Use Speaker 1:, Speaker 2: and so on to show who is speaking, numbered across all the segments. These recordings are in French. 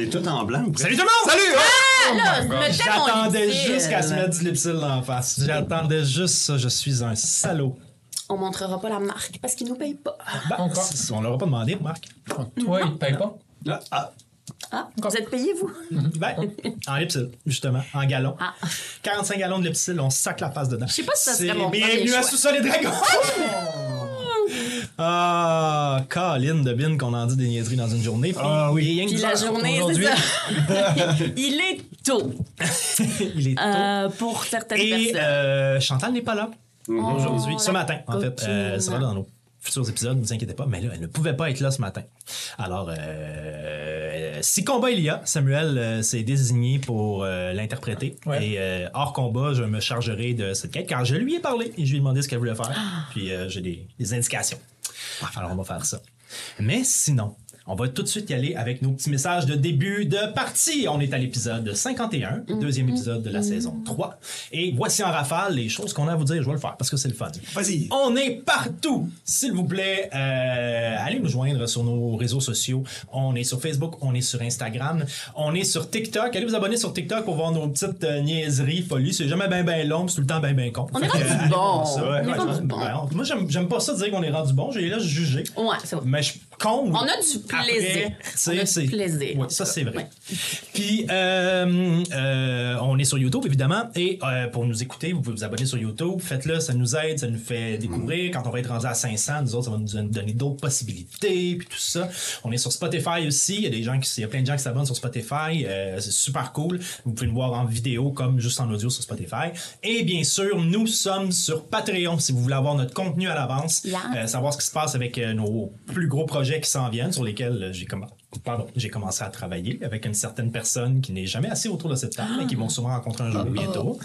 Speaker 1: Est toute en blanc.
Speaker 2: Salut tout le monde! Salut!
Speaker 3: Ah, là, mon
Speaker 2: J'attendais juste qu'elle se mette du lipsil en face. J'attendais juste ça. Je suis un salaud.
Speaker 3: On montrera pas la marque parce qu'ils nous payent pas.
Speaker 2: Ben,
Speaker 4: Encore.
Speaker 2: c'est- on l'aura pas demandé, Marc.
Speaker 4: Toi, il te paye pas?
Speaker 1: Là, ah,
Speaker 3: Ah, vous êtes payés, vous?
Speaker 2: Ben, en lipsil, justement, en gallon.
Speaker 3: Ah.
Speaker 2: 45 gallons de lipsil, on sac la face dedans.
Speaker 3: Je sais pas si ça
Speaker 2: C'est
Speaker 3: serait mon
Speaker 2: Bienvenue à. Sous-sol et Dragons! Ah, Colin de Bin qu'on en dit des niaiseries dans une journée. Puis,
Speaker 1: Ah oui.
Speaker 2: il y a rien que
Speaker 3: Puis la journée,
Speaker 2: aujourd'hui.
Speaker 3: c'est ça. Il est tôt
Speaker 2: il est tôt.
Speaker 3: euh, pour certaines
Speaker 2: Et
Speaker 3: personnes.
Speaker 2: euh, Chantal n'est pas là aujourd'hui,
Speaker 3: Oh,
Speaker 2: ce matin, en fait. Euh, sera là dans nos futurs épisodes, ne vous inquiétez pas. Mais là, elle ne pouvait pas être là ce matin. Alors, euh, si combat il y a, Samuel euh, s'est désigné pour euh, l'interpréter.
Speaker 4: Ouais.
Speaker 2: Et euh, hors combat, je me chargerai de cette quête car je lui ai parlé et je lui ai demandé ce qu'elle voulait faire. Puis euh, j'ai des, des indications. Alors, on va faire ça. Mais sinon, on va tout de suite y aller avec nos petits messages de début de partie. On est à l'épisode 51, deuxième épisode de la saison 3. Et voici en rafale les choses qu'on a à vous dire. Je vais le faire parce que c'est le fun.
Speaker 1: Vas-y.
Speaker 2: On est partout. S'il vous plaît, euh, allez nous joindre sur nos réseaux sociaux. On est sur Facebook, on est sur Instagram, on est sur TikTok. Allez vous abonner sur TikTok pour voir nos petites euh, niaiseries, folies. C'est jamais bien ben long, c'est tout le temps bien ben con.
Speaker 3: On est
Speaker 2: Fait
Speaker 3: rendu bon.
Speaker 2: Ouais,
Speaker 3: rendu
Speaker 2: ouais,
Speaker 3: bon.
Speaker 2: ouais, on- Moi, j'aime j'aime pas ça dire qu'on est rendu bon. J'ai là juger.
Speaker 3: Ouais, c'est vrai.
Speaker 2: Mais je compte.
Speaker 3: On a du plaisir.
Speaker 2: Après,
Speaker 3: On a du plaisir.
Speaker 2: Ça c'est vrai.
Speaker 3: Ouais.
Speaker 2: Puis euh, euh, on est sur YouTube évidemment et euh, pour nous écouter, vous pouvez vous abonner sur YouTube. Faites-le, ça nous aide, ça nous fait découvrir. Quand on va être rendu à 500, nous autres, ça va nous donner d'autres possibilités puis tout ça. On est sur Spotify aussi. Il y a des gens qui, il y a plein de gens qui s'abonnent sur Spotify. C'est super cool. Vous pouvez nous voir en vidéo comme juste en audio sur Spotify. Et bien sûr, nous sommes sur Patreon si vous voulez avoir notre contenu à l'avance,
Speaker 3: Yeah.
Speaker 2: Savoir ce qui se passe avec nos plus gros projets qui s'en viennent, sur lesquels euh, j'ai comm- pardon, j'ai commencé à travailler avec une certaine personne qui n'est jamais assez autour de cette table, mais qui vont sûrement rencontrer un jour bientôt.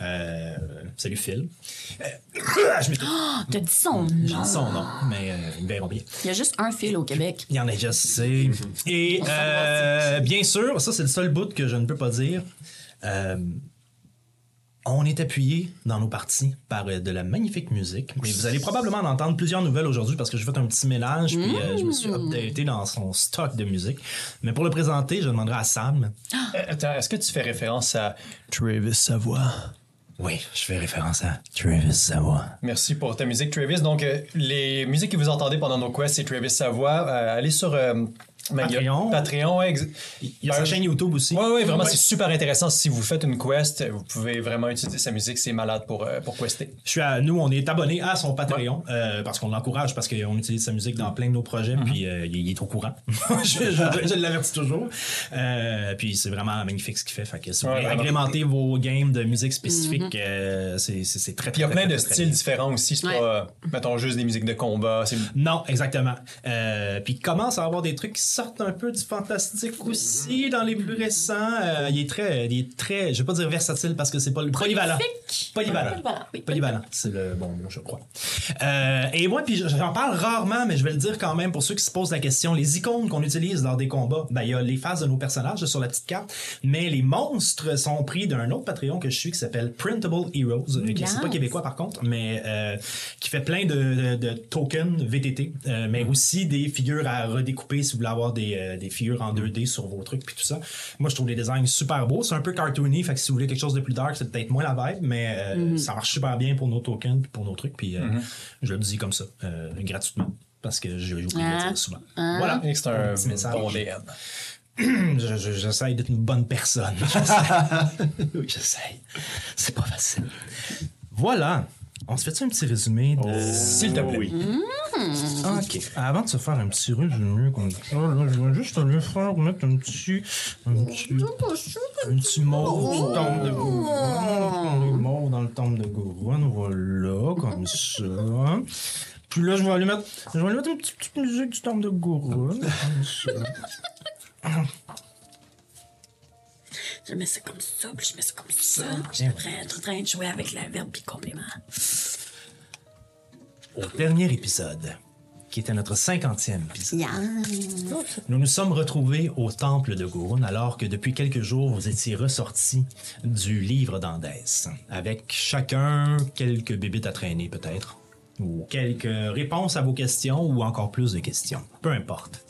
Speaker 2: Euh, salut Phil. Euh, je m'étais
Speaker 3: Ah, T'as dit son
Speaker 2: j'ai
Speaker 3: nom.
Speaker 2: son nom, mais euh, ils me verront bien.
Speaker 3: Il y a juste un fil au Québec.
Speaker 2: Il y en a déjà assez. Et euh, bien sûr, ça c'est le seul bout que je ne peux pas dire. On est appuyé dans nos parties par euh, de la magnifique musique. Mais vous allez probablement en entendre plusieurs nouvelles aujourd'hui parce que j'ai fait un petit mélange puis euh, je me suis updaté dans son stock de musique. Mais pour le présenter, je demanderai à Sam.
Speaker 4: Euh, Attends, est-ce que tu fais référence à Travis Savoie?
Speaker 2: Oui, je fais référence à Travis Savoie.
Speaker 4: Merci pour ta musique, Travis. Donc, euh, les musiques que vous entendez pendant nos quests, c'est Travis Savoie. Euh, allez sur ben, il y a-
Speaker 2: Patreon.
Speaker 4: Patreon, ouais,
Speaker 2: Il y a
Speaker 4: Ben,
Speaker 2: sa chaîne YouTube aussi.
Speaker 4: Ouais, ouais, vraiment,
Speaker 2: Ouais.
Speaker 4: c'est super intéressant. Si vous faites une quest, vous pouvez vraiment utiliser sa musique. C'est malade pour, euh, pour quester.
Speaker 2: Je suis à, nous, on est abonné à son Patreon euh, parce qu'on l'encourage parce qu'on utilise sa musique dans plein de nos projets. Puis euh, il, il est au courant. je je- je l'avertis toujours. Euh, puis c'est vraiment magnifique ce qu'il fait. Fait que si vous voulez agrémenter vos games de musique spécifique, euh, c'est très,
Speaker 4: Puis il y a
Speaker 2: très,
Speaker 4: plein
Speaker 2: très,
Speaker 4: de
Speaker 2: très, très
Speaker 4: styles différents aussi. C'est
Speaker 3: Ouais.
Speaker 4: pas, mettons, juste des musiques de combat.
Speaker 2: Non, exactement. Euh, puis il commence à avoir des trucs qui sortent un peu du fantastique aussi dans les plus récents. Euh, il est très, il est très, je vais pas dire versatile parce que c'est pas le polyvalent. Polyvalent.
Speaker 3: Polyvalent, oui.
Speaker 2: Polyvalent, c'est le bon mot, je crois. Euh, et moi, puis j'en parle rarement, mais je vais le dire quand même pour ceux qui se posent la question. Les icônes qu'on utilise lors des combats, ben il y a les phases de nos personnages sur la petite carte, mais les monstres sont pris d'un autre Patreon que je suis qui s'appelle Printable Heroes, euh, qui c'est pas québécois par contre, mais euh, qui fait plein de, de- de tokens VTT, mais aussi des figures à redécouper si vous voulez avoir des, euh, des figures en 2D sur vos trucs puis tout ça. Moi, je trouve les designs super beaux. C'est un peu cartoony, fait que si vous voulez quelque chose de plus dark, c'est peut-être moins la vibe, mais euh, ça marche super bien pour nos tokens puis pour nos trucs. Puis euh, je le dis comme ça, euh, gratuitement, parce que j'ai oublié de le
Speaker 3: Ah.
Speaker 2: dire souvent. Voilà.
Speaker 4: Et c'est un
Speaker 2: petit message.
Speaker 4: bon DM.
Speaker 2: Je- je- J'essaie d'être une bonne personne. J'essaie. C'est pas facile. Voilà. On se fait un petit résumé de.
Speaker 4: S'il te plaît.
Speaker 1: Oui.
Speaker 2: Ok. Avant de se faire un petit résumé comme ça, là, je vais juste aller faire mettre un petit. Un petit, un petit mot du temple de Gouron. Un mot dans le temple de Gouron. Voilà, comme ça. Puis là, je vais aller mettre, je vais aller mettre une petite, petite musique du temple de Gouron. Comme ça.
Speaker 3: Je mets ça comme ça, puis je mets ça comme ça. Suis en train- en train de jouer avec la verbe puis complément.
Speaker 2: Au dernier épisode, qui était notre cinquantième épisode.
Speaker 3: Yeah.
Speaker 2: Nous nous sommes retrouvés au temple de Gurun alors que depuis quelques jours vous étiez ressortis du livre d'Andès, avec chacun quelques bébites à traîner peut-être, ou quelques réponses à vos questions ou encore plus de questions, peu importe.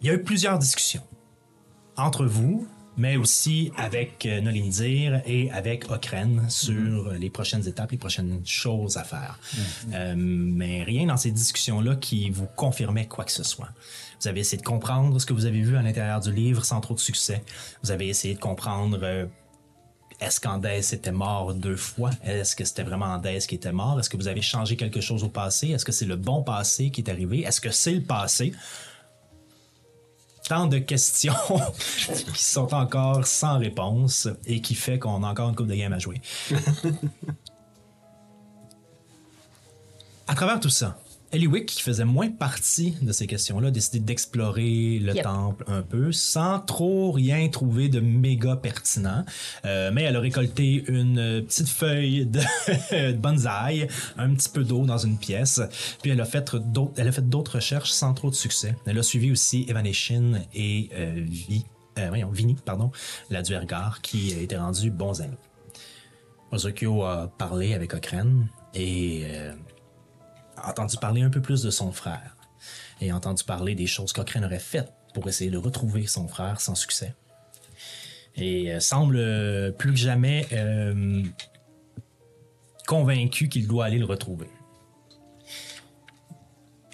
Speaker 2: il y a eu plusieurs discussions entre vous, mais aussi avec euh, Nolindir et avec Okren sur les prochaines étapes, les prochaines choses à faire. Euh, mais rien dans ces discussions-là qui vous confirmait quoi que ce soit. Vous avez essayé de comprendre ce que vous avez vu à l'intérieur du livre sans trop de succès. Vous avez essayé de comprendre euh, est-ce qu'Andès était mort deux fois? Est-ce que c'était vraiment Andès qui était mort? Est-ce que vous avez changé quelque chose au passé? Est-ce que c'est le bon passé qui est arrivé? Est-ce que c'est le passé? Tant de questions qui sont encore sans réponse et qui fait qu'on a encore une coupe de game à jouer. à travers tout ça, Eliwick, qui faisait moins partie de ces questions-là, a décidé d'explorer le
Speaker 3: Yep.
Speaker 2: temple un peu sans trop rien trouver de méga pertinent. Euh, mais elle a récolté une petite feuille de, de bonsaï, un petit peu d'eau dans une pièce, puis elle a fait d'autres, elle a fait d'autres recherches sans trop de succès. Elle a suivi aussi Evaneshin et euh, Vi, euh, voyons, Vini, pardon, la Duergar, qui étaient rendus bons amis. Ozokyo a parlé avec Okren et entendu parler un peu plus de son frère et entendu parler des choses qu'Okren aurait faites pour essayer de retrouver son frère sans succès. Et euh, semble euh, plus que jamais euh, convaincu qu'il doit aller le retrouver.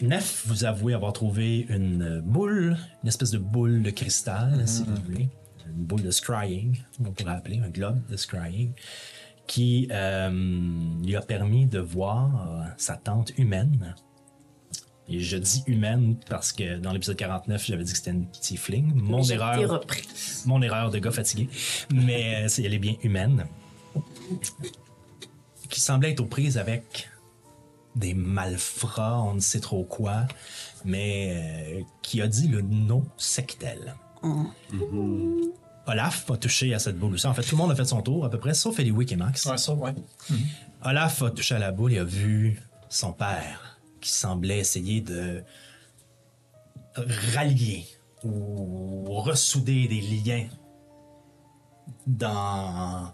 Speaker 2: Nef vous avouez avoir trouvé une boule, une espèce de boule de cristal, si vous voulez, une boule de scrying, on pourrait appeler un globe de scrying, qui euh, lui a permis de voir euh, sa tante humaine. Et je dis humaine parce que dans l'épisode 49, j'avais dit que c'était une petite fling. Mon
Speaker 3: J'ai été
Speaker 2: erreur,
Speaker 3: repris.
Speaker 2: mon erreur de gars fatigué. Mais euh, c'est- elle est bien humaine. Qui semblait être aux prises avec des malfrats, on ne sait trop quoi, mais euh, qui a dit le nom sectel. Olaf a touché à cette boule aussi. En fait, tout le monde a fait son tour, à peu près, sauf Eliwick et Max.
Speaker 4: Ouais, ça, ouais.
Speaker 2: Olaf a touché à la boule et a vu son père qui semblait essayer de rallier ou ressouder des liens dans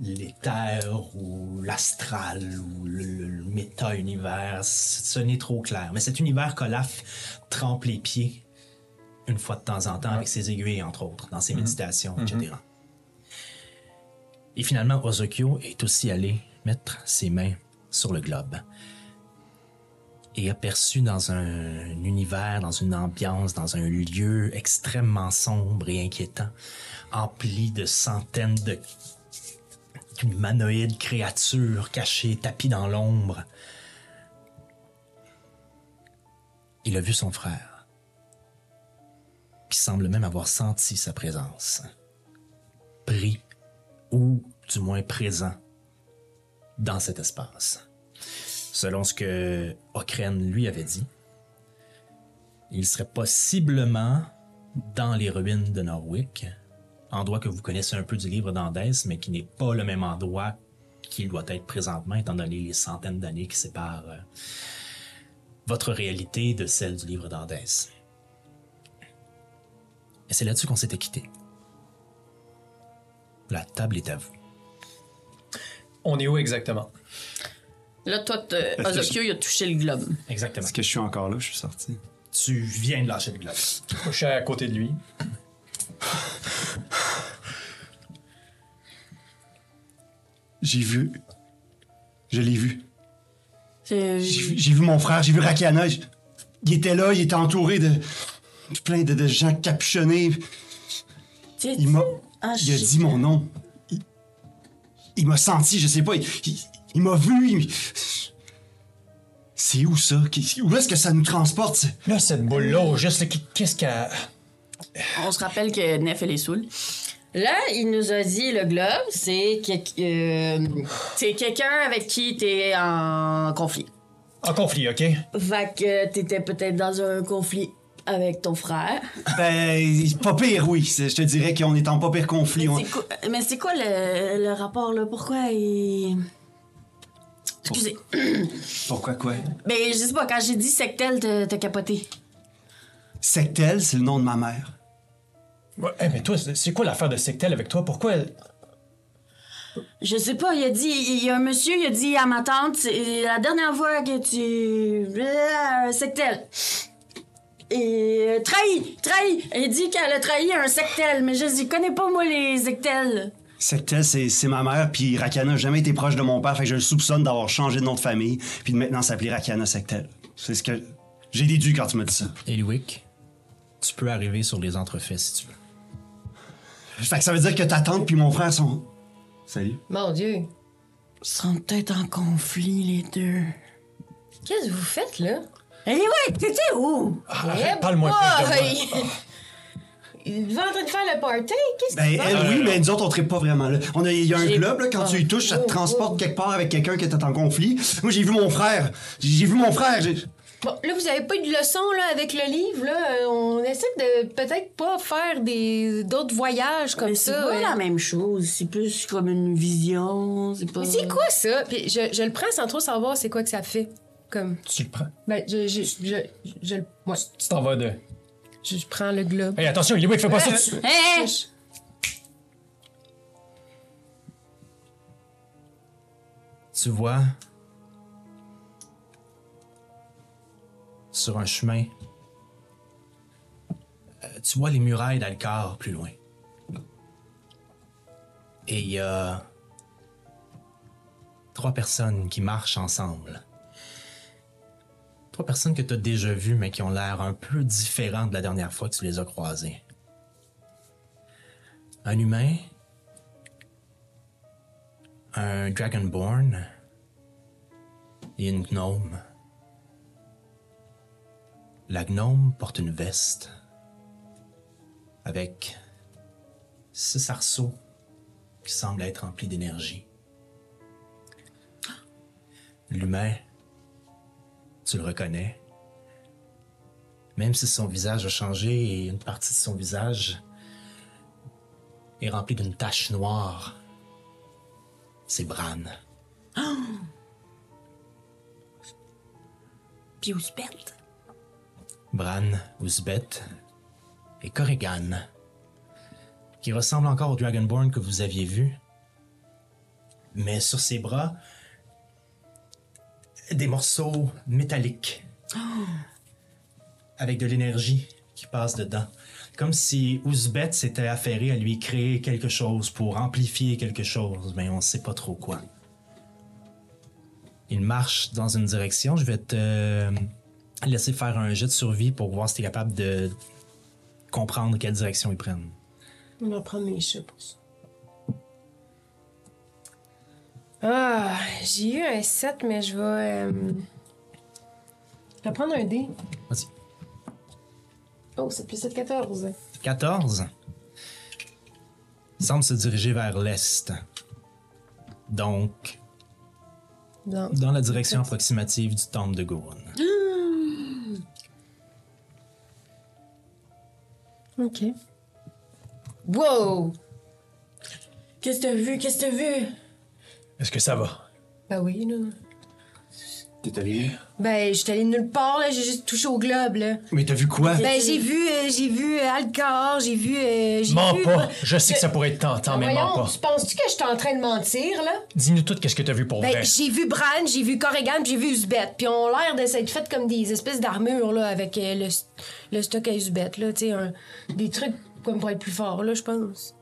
Speaker 2: l'éther ou l'astral ou le, le- le méta-univers. Ce n'est trop clair. Mais cet univers qu'Olaf trempe les pieds une fois de temps en temps avec ses aiguilles, entre autres, dans ses méditations, etc. Et finalement, Ozokyo est aussi allé mettre ses mains sur le globe et aperçu dans un univers, dans une ambiance, dans un lieu extrêmement sombre et inquiétant, empli de centaines de humanoïdes créatures cachées, tapis dans l'ombre. Il a vu son frère, semble même avoir senti sa présence, pris ou du moins présent dans cet espace. Selon ce que Okren lui avait dit, il serait possiblement dans les ruines de Norwick, endroit que vous connaissez un peu du livre d'Andès, mais qui n'est pas le même endroit qu'il doit être présentement, étant donné les centaines d'années qui séparent euh, votre réalité de celle du livre d'Andès. Et c'est là-dessus qu'on s'était quitté. La table est à vous.
Speaker 4: On est où exactement?
Speaker 3: Là, toi, Ozokyo, il a touché le globe.
Speaker 2: Exactement.
Speaker 1: Est-ce que je suis encore là? Je suis sorti.
Speaker 2: Tu viens de lâcher le globe.
Speaker 4: Je suis à côté de lui.
Speaker 1: J'ai vu. Je l'ai vu. J'ai vu- j'ai vu mon frère, j'ai vu Rakiana. Il était là, il était entouré de. Plein de, de gens capuchonnés.
Speaker 3: Tu-
Speaker 1: Il m'a. Il a dit mon nom. Il, il m'a senti, je sais pas. Il, il- il m'a vu. il- C'est où ça? Où est-ce que ça nous transporte? ça?
Speaker 4: Là, cette boule-là, au juste, là, qu'est-ce qu'elle.
Speaker 3: On se rappelle que Nef, elle est saoule. Là, il nous a dit le globe, c'est que- euh, c'est quelqu'un avec qui t'es en conflit.
Speaker 4: En conflit, OK?
Speaker 3: Fait que t'étais peut-être dans un conflit avec ton frère.
Speaker 1: Ben, pas pire, oui. Je te dirais qu'on est en pas pire conflit. On-
Speaker 3: C'est quoi- mais c'est quoi le, le rapport là? Pourquoi il. Excusez.
Speaker 1: Pourquoi quoi?
Speaker 3: Mais je sais pas, quand j'ai dit sectel, t'as capoté.
Speaker 1: Sectel, c'est le nom de ma mère.
Speaker 4: Ouais, hey, mais toi, c'est quoi l'affaire de Sectel avec toi? Pourquoi. elle-
Speaker 3: Je sais pas, il a dit, il y a un monsieur, il a dit à ma tante, c'est la dernière fois que tu. Euh, sectel. Et euh, trahi, trahi. Elle dit qu'elle a trahi un sectel, mais je dis, connais pas moi les sectels.
Speaker 1: Sectel, c'est c'est ma mère, puis Rakana a jamais été proche de mon père, fait que je le soupçonne d'avoir changé de nom de famille, puis de maintenant s'appeler Rakana Sectel. C'est ce que j'ai déduit quand tu m'as dit ça.
Speaker 2: Eliwick, tu peux arriver sur les entrefaits si tu veux.
Speaker 1: Fait que ça veut dire que ta tante puis mon frère sont. Salut.
Speaker 5: Mon Dieu.
Speaker 3: Ils sont peut-être en conflit, les deux.
Speaker 5: Qu'est-ce que vous faites, là?
Speaker 3: Eh ouais, t'étais où?
Speaker 4: Arrête, parle-moi plus de moi.
Speaker 5: Il est en train de faire le party? Qu'est-ce
Speaker 1: Ben, elle, oui, mais nous autres, on tripe pas vraiment là. On a, il y a un club, là, quand tu y touches, ça te
Speaker 5: Oh,
Speaker 1: transporte
Speaker 5: oh.
Speaker 1: quelque part avec quelqu'un qui était en conflit. Moi, j'ai vu mon frère. J'ai vu mon frère. j'ai-
Speaker 5: Bon, là, vous avez pas eu de leçon là, avec le livre. Là. Euh, On essaie de peut-être pas faire des d'autres voyages comme
Speaker 3: Mais c'est
Speaker 5: ça.
Speaker 3: pas
Speaker 5: euh.
Speaker 3: la même chose. C'est plus comme une vision. C'est pas.
Speaker 5: Mais c'est quoi ça? Puis je, je le prends sans trop savoir c'est quoi que ça fait. Comme.
Speaker 4: Tu le prends?
Speaker 5: Ben, je. Je. Je. je, le- ouais.
Speaker 4: Tu t'en vas de.
Speaker 5: Je, je prends le globe.
Speaker 4: Hey, attention, Eliwick, fais pas ça. tu-
Speaker 3: Hé!
Speaker 2: Tu vois, sur un chemin, euh, tu vois les murailles d'Alcar plus loin. Et il y a trois personnes qui marchent ensemble. Trois personnes que tu as déjà vues, mais qui ont l'air un peu différentes de la dernière fois que tu les as croisées. Un humain, un Dragonborn et une gnome. La gnome porte une veste avec six arceaux qui semblent être remplis d'énergie. L'humain, tu le reconnais. Même si son visage a changé et une partie de son visage est remplie d'une tache noire, c'est Bran.
Speaker 3: Puis se pète?
Speaker 2: Bran, Ouzbet et Corrigan, qui ressemble encore au Dragonborn que vous aviez vu, mais sur ses bras, des morceaux métalliques avec de l'énergie qui passe dedans. Comme si Ouzbet s'était affairé à lui créer quelque chose pour amplifier quelque chose, mais on ne sait pas trop quoi. Il marche dans une direction. Je vais te euh, laisser faire un jet de survie pour voir si tu es capable de comprendre quelle direction ils prennent.
Speaker 5: On va prendre mes chats pour ça. Ah, j'ai eu un 7, mais je vais. euh, Je vais prendre un dé.
Speaker 2: Vas-y.
Speaker 5: Oh, c'est plus 7, 14.
Speaker 2: 14 semble se diriger vers l'est. Donc, dans la direction approximative du temple de Gourn.
Speaker 5: Ok. Wow!
Speaker 3: Qu'est-ce que t'as vu? Qu'est-ce que t'as vu?
Speaker 4: Est-ce que ça va?
Speaker 5: Ben oui, là.
Speaker 1: T'es allé?
Speaker 5: Ben, j'étais allée nulle part, là. J'ai juste touché au globe, là.
Speaker 1: Mais t'as vu quoi?
Speaker 5: Ben, j'ai vu, euh, j'ai vu euh, Alcor, j'ai vu. euh, j'ai
Speaker 4: Mens
Speaker 5: vu-
Speaker 4: pas. Je sais que ça pourrait être tentant, mais mens pas.
Speaker 5: tu penses-tu que je suis en train de mentir, là?
Speaker 4: Dis-nous tout qu'est-ce que t'as vu pour
Speaker 5: Ben,
Speaker 4: vrai.
Speaker 5: j'ai vu Bran, j'ai vu Corrigan, puis j'ai vu Uzbet. Puis on a l'air de s'être fait comme des espèces d'armures, là, avec euh, le, le stock à Uzbet, là. Tu sais, un- des trucs comme pour être plus fort, là, je pense.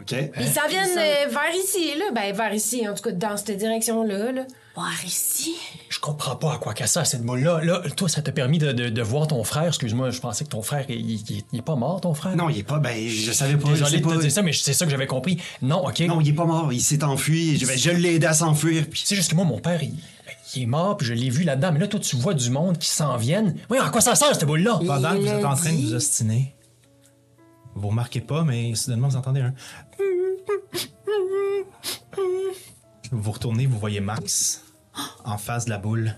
Speaker 1: OK.
Speaker 5: Puis ils s'en viennent euh, vers ici, là. Ben, vers ici, en tout cas, dans cette direction-là, là.
Speaker 3: Voir ici?
Speaker 4: Je comprends pas à quoi qu'à ça, cette boule-là. Là, toi, ça t'a permis de, de- de voir ton frère. Excuse-moi, je pensais que ton frère, il, il- il est pas mort, ton frère?
Speaker 1: Non, il est pas. Ben, je savais pas. je
Speaker 4: Désolé
Speaker 1: sais
Speaker 4: de
Speaker 1: pas.
Speaker 4: te dire ça, mais c'est ça que j'avais compris. Non, OK.
Speaker 1: Non, il est pas mort. Il s'est enfui. Je, je l'ai aidé à s'enfuir. Puis...
Speaker 4: C'est juste que moi, mon père, il, ben, il est mort, puis je l'ai vu là-dedans. Mais là, toi, tu vois du monde qui s'en viennent. Oui, à quoi ça sert, cette boule-là?
Speaker 2: Pendant que vous êtes en train de vous ostiner, vous remarquez pas, mais soudainement vous entendez un. Vous retournez, vous voyez Max en face de la boule,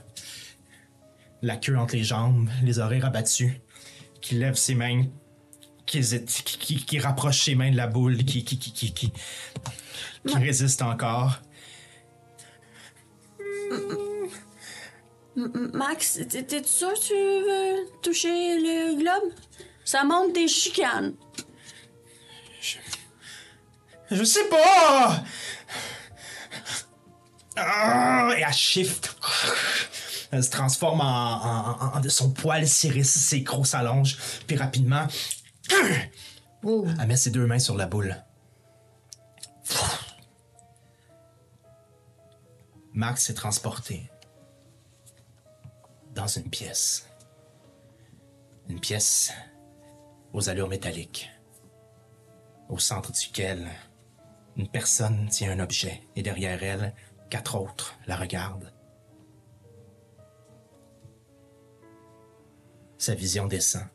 Speaker 2: la queue entre les jambes, les oreilles rabattues, qui lève ses mains, qui hésite, qui, qui- qui rapproche ses mains de la boule, qui, qui, qui, qui, qui, qui résiste encore.
Speaker 3: M- Max, t'es- sûr que tu veux toucher le globe? Ça monte tes chicanes.
Speaker 2: Je sais pas! Ah, et elle shift Elle se transforme en, en- son poil s'érisse, ses crocs s'allongent, puis rapidement, elle met ses deux mains sur la boule. Max s'est transporté dans une pièce. Une pièce aux allures métalliques, au centre duquel une personne tient un objet et derrière elle, quatre autres la regardent. Sa vision descend.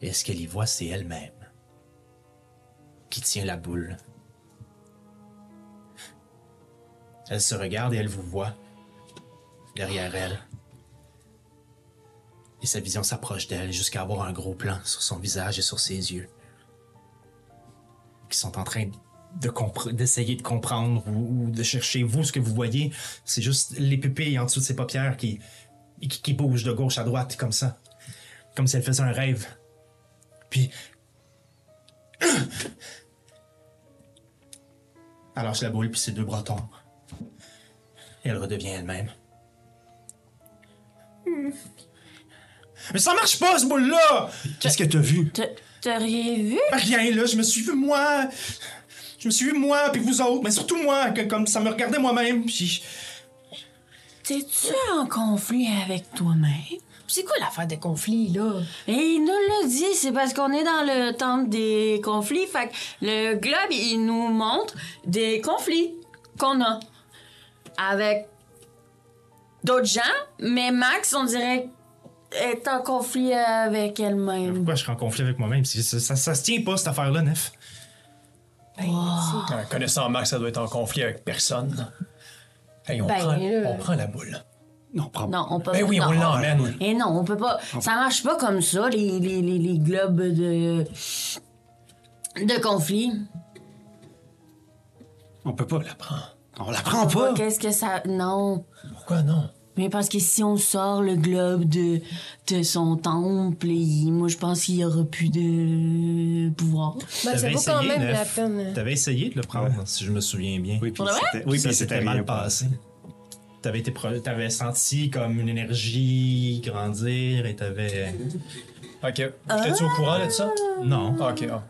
Speaker 2: Et ce qu'elle y voit, c'est elle-même qui tient la boule. Elle se regarde et elle vous voit derrière elle. Et sa vision s'approche d'elle jusqu'à avoir un gros plan sur son visage et sur ses yeux. Qui sont en train de compre- d'essayer de comprendre ou, ou de chercher. Vous, ce que vous voyez, c'est juste les pupilles en dessous de ses paupières qui, qui, qui bougent de gauche à droite comme ça. Comme si elle faisait un rêve. Puis. Elle lâche la boule, puis ses deux bras tombent. Et elle redevient elle-même. Mais ça marche pas, ce boule-là!
Speaker 1: Qu'est-ce que t'as vu?
Speaker 3: T'as- T'as rien vu?
Speaker 2: Rien, là, je me suis vu moi! Je me suis vu moi, puis vous autres, mais surtout moi, que, comme ça me regardait moi-même, puis.
Speaker 3: T'es-tu en conflit avec toi-même?
Speaker 5: C'est quoi l'affaire de conflit, là?
Speaker 3: Et il nous l'a dit, c'est parce qu'on est dans le temps des conflits. Fait que le globe, il nous montre des conflits qu'on a avec d'autres gens, mais Max, on dirait, est en conflit avec elle-même.
Speaker 2: Pourquoi je serais en conflit avec moi-même? Ça, ça, ça se tient pas, cette affaire-là, Nef.
Speaker 5: Ben,
Speaker 4: Euh, Connaissant Max, ça doit être en conflit avec personne. Hey, on,
Speaker 5: Ben,
Speaker 4: prend,
Speaker 5: là.
Speaker 4: on prend la boule.
Speaker 1: Non, prends
Speaker 3: Non, on peut
Speaker 4: Ben oui,
Speaker 3: non,
Speaker 4: on l'emmène.
Speaker 3: Et non, on peut pas. Ça marche pas comme ça, les, les, les, les globes de. de conflit.
Speaker 1: On peut pas.
Speaker 4: On la prend.
Speaker 1: On la prend pas.
Speaker 3: Qu'est-ce que ça. Non.
Speaker 4: Pourquoi non?
Speaker 3: Mais parce que si on sort le globe de, de son temple, il- moi je pense qu'il y aura plus de pouvoir.
Speaker 5: Ben, ça vaut quand
Speaker 2: essayé,
Speaker 5: même la peine.
Speaker 2: T'avais essayé de le prendre, si je me souviens bien.
Speaker 1: Oui, puis
Speaker 3: Pour de vrai?
Speaker 1: c'était oui,
Speaker 2: mal passé. T'avais, été pro- t'avais senti comme une énergie grandir et t'avais.
Speaker 4: Ok. J'étais-tu au courant là, de ça?
Speaker 2: Non.
Speaker 4: Ah, Ok. ah.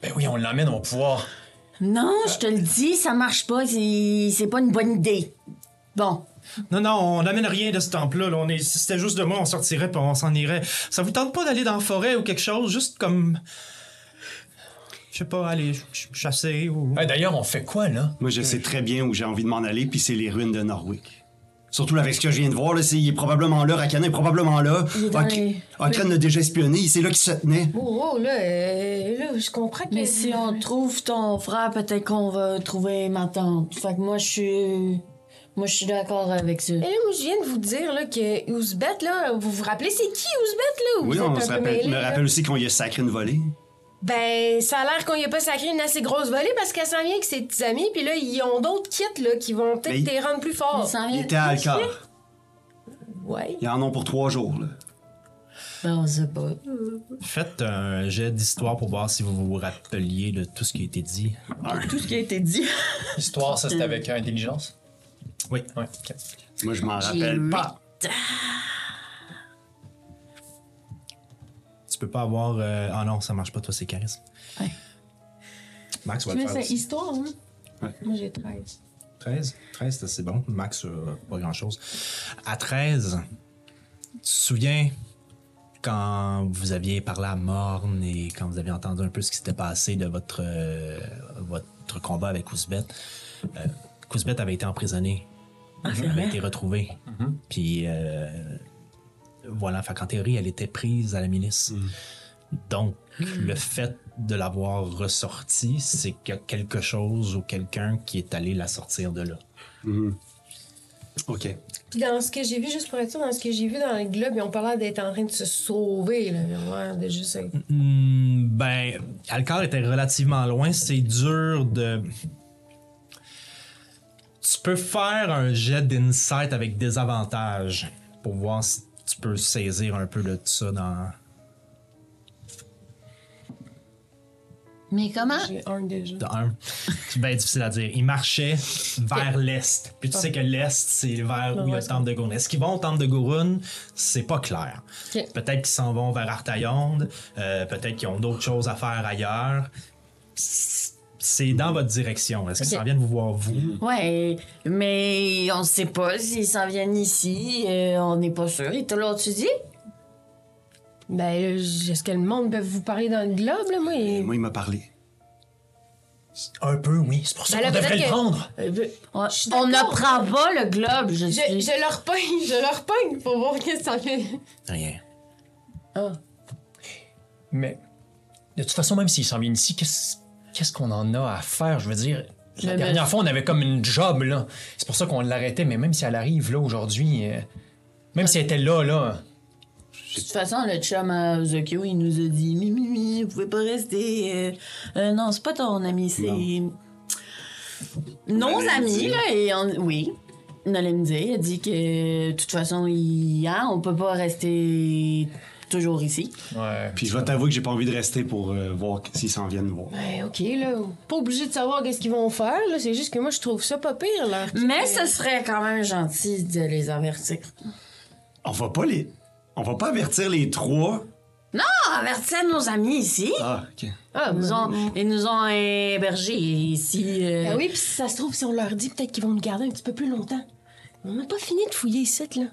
Speaker 4: Ben oui, on l'emmène, on va pouvoir.
Speaker 3: Non, je te le dis, ça marche pas, c'est c'est pas une bonne idée. Bon.
Speaker 2: Non, non, on n'amène rien de ce temple-là. là. On est... Si c'était juste de moi, on sortirait puis on s'en irait. Ça vous tente pas d'aller dans la forêt ou quelque chose, juste comme. Je sais pas, aller ch- ch- chasser ou.
Speaker 4: Ben, D'ailleurs, on fait quoi, là?
Speaker 1: Moi, je sais très bien où j'ai envie de m'en aller, puis c'est les ruines de Norwick. Surtout là, avec ce que je viens de voir, là, c'est, il est probablement là, Rakana est probablement là.
Speaker 3: Il est dans
Speaker 1: Ok-
Speaker 3: les-
Speaker 1: Okran l'a déjà espionné, c'est là qu'il se tenait.
Speaker 5: Oh, oh, là, euh, là, je comprends que.
Speaker 3: Mais si on trouve ton frère, peut-être qu'on va trouver ma tante. Fait que moi je suis. Moi je suis d'accord avec ça.
Speaker 5: Et là, moi, je viens de vous dire là, que Ouzbet, là, vous vous rappelez, c'est qui Ouzbet, là? ou
Speaker 1: Oui,
Speaker 5: vous
Speaker 1: on se rappelle,
Speaker 5: mêlés,
Speaker 1: me
Speaker 5: là?
Speaker 1: rappelle aussi qu'on y a sacré une volée.
Speaker 5: Ben, ça a l'air qu'on y a pas sacré une assez grosse volée parce qu'elle s'en vient avec ses petits amis, puis là, ils ont d'autres kits, là, qui vont peut-être les rendre plus forts.
Speaker 3: Il s'en
Speaker 1: Il
Speaker 3: vient-
Speaker 1: était à Alcar.
Speaker 5: Ouais.
Speaker 1: Ils en ont pour trois jours, là.
Speaker 3: Ben, on sait pas.
Speaker 2: Faites un jet d'histoire pour voir si vous vous rappeliez de tout ce qui a été dit.
Speaker 3: Tout ce qui a été dit.
Speaker 4: Histoire, ça, c'était avec intelligence?
Speaker 2: Oui.
Speaker 4: Ouais, ok.
Speaker 1: Moi, je m'en rappelle
Speaker 3: huit.
Speaker 1: pas.
Speaker 2: Tu peux pas avoir. euh, Ah non, ça marche pas, toi, c'est charisme.
Speaker 3: Ouais.
Speaker 2: Max va
Speaker 3: Tu
Speaker 2: le faire.
Speaker 3: ça
Speaker 2: aussi.
Speaker 3: histoire, hein?
Speaker 5: Moi, j'ai 13.
Speaker 2: 13. 13, c'est bon. Max, euh, pas grand-chose. À 13, tu te souviens quand vous aviez parlé à Morne et quand vous aviez entendu un peu ce qui s'était passé de votre, euh, votre combat avec Ouzbet? Euh, Ouzbet avait été emprisonné. Elle avait été retrouvée. Puis euh, voilà, fait qu'en théorie, elle était prise à la milice. Donc, le fait de l'avoir ressortie, c'est qu'il y a quelque chose ou quelqu'un qui est allé la sortir de là.
Speaker 1: OK.
Speaker 5: Puis dans ce que j'ai vu, juste pour être sûr, dans ce que j'ai vu dans le globe, ils ont l'air d'être en train de se sauver, là. De juste.
Speaker 2: Hmm, ben, Alcar était relativement loin. C'est dur de. Peux faire un jet d'insight avec des avantages pour voir si tu peux saisir un peu de ça dans.
Speaker 3: Mais comment?
Speaker 5: J'ai un déjà.
Speaker 2: Un, c'est bien difficile à dire. Ils marchaient vers l'est. Puis tu sais que l'est, c'est vers où il y a le temple de Gurun. Est-ce qu'ils vont au temple de Gurun? C'est pas clair. Peut-être qu'ils s'en vont vers Artaïonde. euh, Peut-être qu'ils ont d'autres choses à faire ailleurs. C'est dans votre direction. Est-ce qu'ils s'en viennent vous voir, vous?
Speaker 3: Ouais, mais on sait pas s'ils s'en viennent ici. euh, on n'est pas sûr. Et tout l'autre, tu dis?
Speaker 5: Ben, euh, est-ce que le monde peut vous parler dans le globe, là, moi? et-
Speaker 1: Moi, il m'a parlé.
Speaker 4: Un peu, oui. C'est pour ça
Speaker 5: Ben là,
Speaker 4: qu'on devrait
Speaker 5: peut-être
Speaker 4: le
Speaker 5: que-
Speaker 4: prendre.
Speaker 5: Euh, ben,
Speaker 3: On,
Speaker 5: d'accord.
Speaker 3: n'apprend pas le globe, je
Speaker 5: Je,
Speaker 3: suis.
Speaker 5: je leur pogne, je leur pogne pour voir qu'est-ce que ça fait.
Speaker 2: Rien.
Speaker 5: Ah.
Speaker 4: Mais de toute façon, même s'il s'en vient ici, qu'est-ce qu'est-ce qu'on en a à faire? Je veux dire, la dernière fois, on avait comme une job, là. C'est pour ça qu'on l'arrêtait, mais même si elle arrive, là, aujourd'hui, euh, même si elle était là, là,
Speaker 3: De toute façon, le chum à Zokyo, il nous a dit Mimi, Mimi, vous pouvez pas rester. euh, euh, non, c'est pas ton ami, c'est. Nos amis, là. Et on- Oui. On allait me dire. Il a dit que, de toute façon, il... hein, on peut pas rester toujours ici.
Speaker 4: ouais.
Speaker 1: Puis je vais t'avouer que j'ai pas envie de rester pour euh, voir s'ils s'en viennent voir.
Speaker 5: Ben, OK, là. Pas obligé de savoir qu'est-ce qu'ils vont faire, là. C'est juste que moi, je trouve ça pas pire, là.
Speaker 3: Mais ce serait quand même gentil de les avertir.
Speaker 1: On va pas les. On va pas avertir les trois.
Speaker 3: Ah, avertir nos amis ici.
Speaker 1: Ah, ok.
Speaker 5: Ah,
Speaker 3: Ils nous ont, ils nous ont hébergés ici. euh,
Speaker 5: Ben oui, puis si ça se trouve, si on leur dit, peut-être qu'ils vont nous garder un petit peu plus longtemps. On n'a pas fini de fouiller ici, là.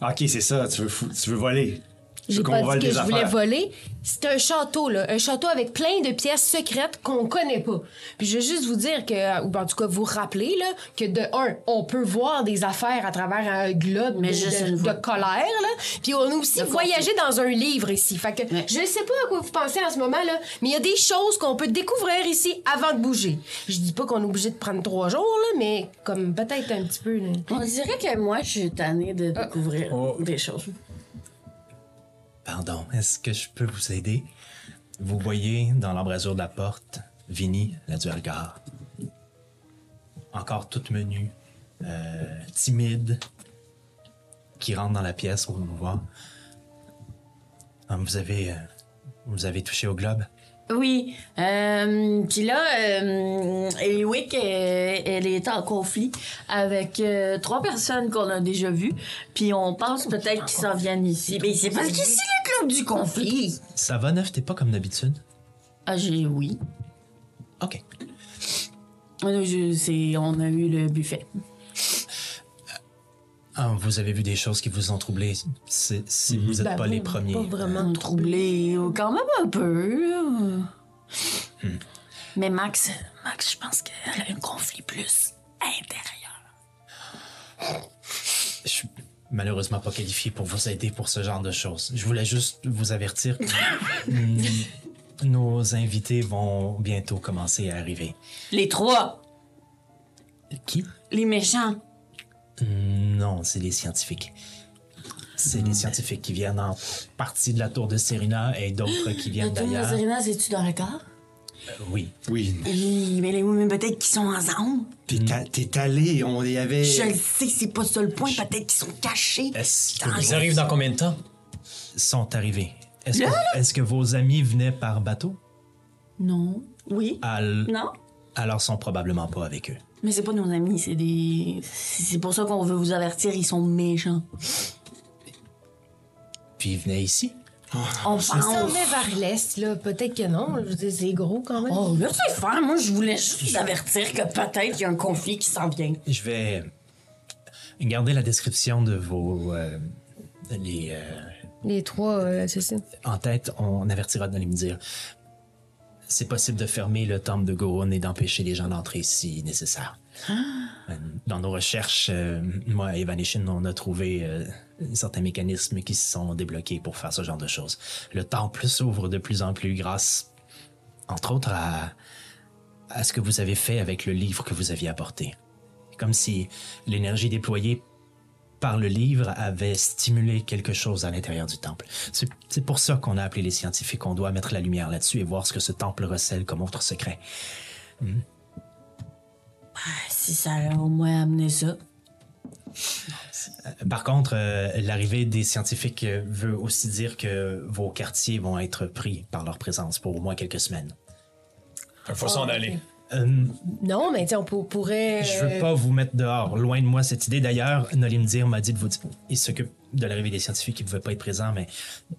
Speaker 1: Ah, Ok, c'est ça. Tu veux, fou- tu veux voler.
Speaker 5: J'ai pas dit que je voulais
Speaker 1: affaires.
Speaker 5: voler. C'est un château, là. Un château avec plein de pièces secrètes qu'on connaît pas. Puis je veux juste vous dire que, ou en tout cas vous rappeler, là, que de un, on peut voir des affaires à travers un globe
Speaker 3: Mais
Speaker 5: de, de- colère, là. Puis on a aussi
Speaker 3: De
Speaker 5: voyagé dans un livre ici. Fait que
Speaker 3: Ouais.
Speaker 5: je sais pas à quoi vous pensez en ce moment, là, mais il y a des choses qu'on peut découvrir ici avant de bouger. Je dis pas qu'on est obligé de prendre trois jours, là, mais comme peut-être un petit peu, là.
Speaker 3: On dirait que moi, je suis tannée de découvrir
Speaker 4: Oh.
Speaker 3: des choses.
Speaker 2: Pardon, est-ce que je peux vous aider? Vous voyez dans l'embrasure de la porte Vinny, la duergar. Encore toute menue, euh, timide, qui rentre dans la pièce pour nous voir. Ah, Vous avez, euh, vous avez touché au globe?
Speaker 3: Oui. Euh, Puis là, euh, Eliwick, euh, elle est en conflit avec euh, trois personnes qu'on a déjà vues. Puis on pense peut-être qu'ils s'en viennent ici. Mais c'est parce qu'ici, le club du conflit.
Speaker 2: Ça va, Neuf? T'es pas comme d'habitude?
Speaker 3: Ah, j'ai oui.
Speaker 2: OK.
Speaker 3: Je- on a eu le buffet.
Speaker 2: Ah, vous avez vu des choses qui vous ont troublé. Si vous n'êtes
Speaker 5: Ben,
Speaker 2: pas les premiers.
Speaker 5: Pas vraiment
Speaker 3: On troublé euh, quand même un peu.
Speaker 2: Hmm.
Speaker 3: Mais Max, Max, je pense qu'elle a un conflit plus intérieur.
Speaker 2: Je suis malheureusement pas qualifié pour vous aider pour ce genre de choses. Je voulais juste vous avertir que nos invités vont bientôt commencer à arriver.
Speaker 3: Les trois,
Speaker 2: Qui?
Speaker 3: les méchants.
Speaker 2: Non, c'est les scientifiques. C'est les scientifiques qui viennent en partie de la tour de Serena et d'autres qui
Speaker 3: La
Speaker 2: viennent
Speaker 3: tour de
Speaker 2: d'ailleurs.
Speaker 3: Serena, c'est-tu dans le corps?
Speaker 2: Euh, oui.
Speaker 1: Oui.
Speaker 3: Oui, mais, les- mais peut-être qu'ils sont ensemble.
Speaker 1: T'es ta- t'es allé, on y avait.
Speaker 3: Je le sais, c'est pas ça le point. Peut-être qu'ils sont cachés.
Speaker 2: Est-ce que
Speaker 3: Dans
Speaker 4: Ils arrivent dans combien de temps?
Speaker 2: sont arrivés? Est-ce que, est-ce que vos amis venaient par bateau?
Speaker 3: Non. Oui.
Speaker 2: Al-
Speaker 3: Non?
Speaker 2: Alors sont probablement pas avec eux.
Speaker 3: Mais c'est pas nos amis, c'est des. C'est pour ça qu'on veut vous avertir, ils sont méchants.
Speaker 2: Puis ils venaient ici?
Speaker 3: On pense.
Speaker 5: va vers l'est, là. Peut-être que non. Je veux dire, c'est gros quand même.
Speaker 3: Oh, laissez faire. Moi, je voulais juste vous avertir que peut-être il y a un conflit qui s'en vient.
Speaker 2: Je vais garder la description de vos. euh, les, euh,
Speaker 5: Les trois, euh, c'est ça.
Speaker 2: en tête, on avertira de me dire. C'est possible de fermer le temple de Gorun et d'empêcher les gens d'entrer si nécessaire. Euh, Dans nos recherches, euh, moi et Vanishin, on a trouvé euh, certains mécanismes qui se sont débloqués pour faire ce genre de choses. Le temple s'ouvre de plus en plus grâce, entre autres, à, à ce que vous avez fait avec le livre que vous aviez apporté. Comme si l'énergie déployée par le livre avait stimulé quelque chose à l'intérieur du temple. C'est pour ça qu'on a appelé les scientifiques. On doit mettre la lumière là-dessus et voir ce que ce temple recèle comme autre secret.
Speaker 3: Si ça a au moins amené ça.
Speaker 2: Par contre, euh, l'arrivée des scientifiques euh, veut aussi dire que vos quartiers vont être pris par leur présence pour au moins quelques semaines.
Speaker 4: Il faut s'en aller.
Speaker 2: Euh,
Speaker 5: Non, mais sais, on pour- pourrait.
Speaker 2: Je veux pas vous mettre dehors. Loin de moi cette idée. D'ailleurs, Nolimdir m'a dit de vous dire. Il s'occupe de l'arrivée des scientifiques. Il ne pouvait pas être présent, mais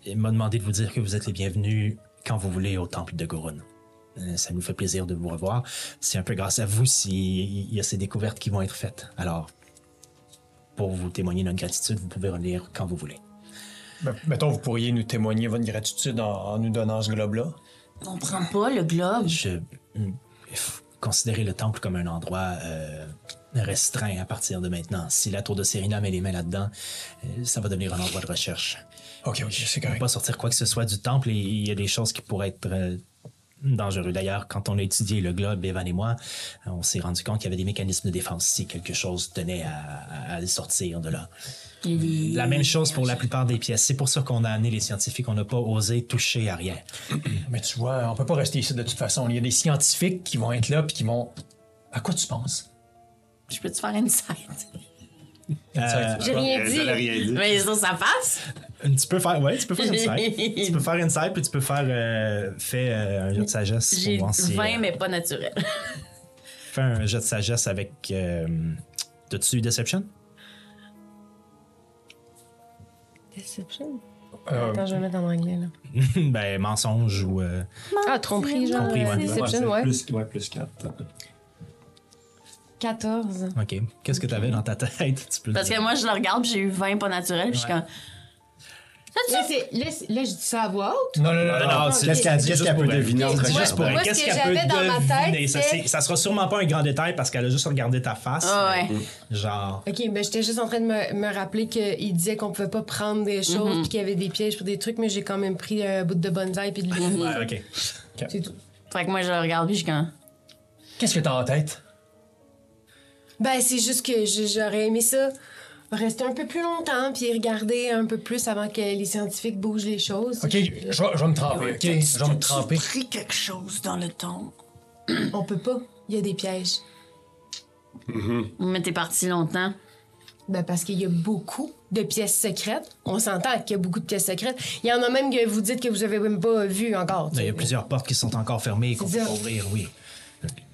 Speaker 2: il m'a demandé de vous dire que vous êtes les bienvenus quand vous voulez au temple de Gorun. Euh, Ça nous fait plaisir de vous revoir. C'est un peu grâce à vous s'il y a ces découvertes qui vont être faites. Alors, pour vous témoigner notre gratitude, vous pouvez revenir quand vous voulez.
Speaker 4: Ben, mettons, vous pourriez nous témoigner votre gratitude en, en nous donnant ce globe-là.
Speaker 3: On prend pas le globe.
Speaker 2: Je considérer le temple comme un endroit euh, restreint à partir de maintenant. Si la tour de Serena met les mains là-dedans, euh, ça va devenir un endroit de recherche.
Speaker 4: Ok, ok, c'est
Speaker 2: On ne
Speaker 4: correct.
Speaker 2: pas sortir quoi que ce soit du temple et il y a des choses qui pourraient être dangereuses. D'ailleurs, quand on a étudié le globe, Evan et moi, on s'est rendu compte qu'il y avait des mécanismes de défense si quelque chose tenait à, à- à sortir de là. La même chose pour la plupart des pièces. C'est pour ça qu'on a amené les scientifiques. On n'a pas osé toucher à rien.
Speaker 4: Mais tu vois, on peut pas rester ici de toute façon. Il y a des scientifiques qui vont être là puis qui vont. À quoi tu penses?
Speaker 3: Je peux te faire une side?
Speaker 2: Euh,
Speaker 5: J'ai rien
Speaker 1: rien dit.
Speaker 3: Mais ça, ça passe.
Speaker 2: Tu peux faire, ouais, tu peux faire inside. tu peux faire inside, puis tu peux faire, euh, fais euh, un jet de sagesse. pour
Speaker 3: J'ai
Speaker 2: voir si,
Speaker 3: 20,
Speaker 2: euh,
Speaker 3: mais pas naturel.
Speaker 2: Fais un jet de sagesse avec. Euh, T'as-tu Deception?
Speaker 5: Deception?
Speaker 4: Euh,
Speaker 5: Attends, je vais mettre en anglais, là.
Speaker 2: ben, mensonge ou. euh,
Speaker 5: Ah, tromperie, genre.
Speaker 2: Tromperie, ouais.
Speaker 5: Deception, ouais.
Speaker 6: Plus, ouais, plus 4.
Speaker 5: 14.
Speaker 2: ok. Qu'est-ce que t'avais dans ta tête? Tu peux
Speaker 3: Parce
Speaker 2: dire.
Speaker 3: que moi, je le regarde, puis j'ai eu 20 pas naturel, puis je suis comme.
Speaker 5: Là, je dis ça à voix haute.
Speaker 4: Non, non, non, non. non.
Speaker 2: c'est-
Speaker 1: Qu'est-ce qu'elle peut deviner
Speaker 2: Qu'est-ce
Speaker 5: que
Speaker 2: qu'elle peut
Speaker 5: j'avais dans ma tête,
Speaker 2: deviner? Ça, sera sûrement pas un grand détail parce qu'elle a juste regardé ta face.
Speaker 3: Ah ouais.
Speaker 2: Genre.
Speaker 5: Ok, ben j'étais juste en train de me, me rappeler qu'il disait qu'on pouvait pas prendre des choses puis qu'il y avait des pièges pour des trucs, mais j'ai quand même pris un bout de bonsaï puis de l'huile.
Speaker 2: Ouais, ok.
Speaker 5: C'est tout.
Speaker 3: Fait que moi, je le regarde, puis je suis comme.
Speaker 4: Qu'est-ce que t'as en tête?
Speaker 5: Ben, c'est juste que j'aurais aimé ça. Rester un peu plus longtemps puis regarder un peu plus avant que les scientifiques bougent les choses.
Speaker 4: Ok, je vais, je vais me tremper, ok? Je vais me tremper.
Speaker 3: pris quelque chose dans le ton.
Speaker 5: On peut pas. Il y a des pièges.
Speaker 3: Mais t'es parti longtemps.
Speaker 5: Ben, parce qu'il y a beaucoup de pièces secrètes. On s'entend qu'il y a beaucoup de pièces secrètes. Il y en a même que vous dites que vous avez même pas vu encore.
Speaker 2: Il y a plusieurs portes qui sont encore fermées et qu'on peut ouvrir, oui.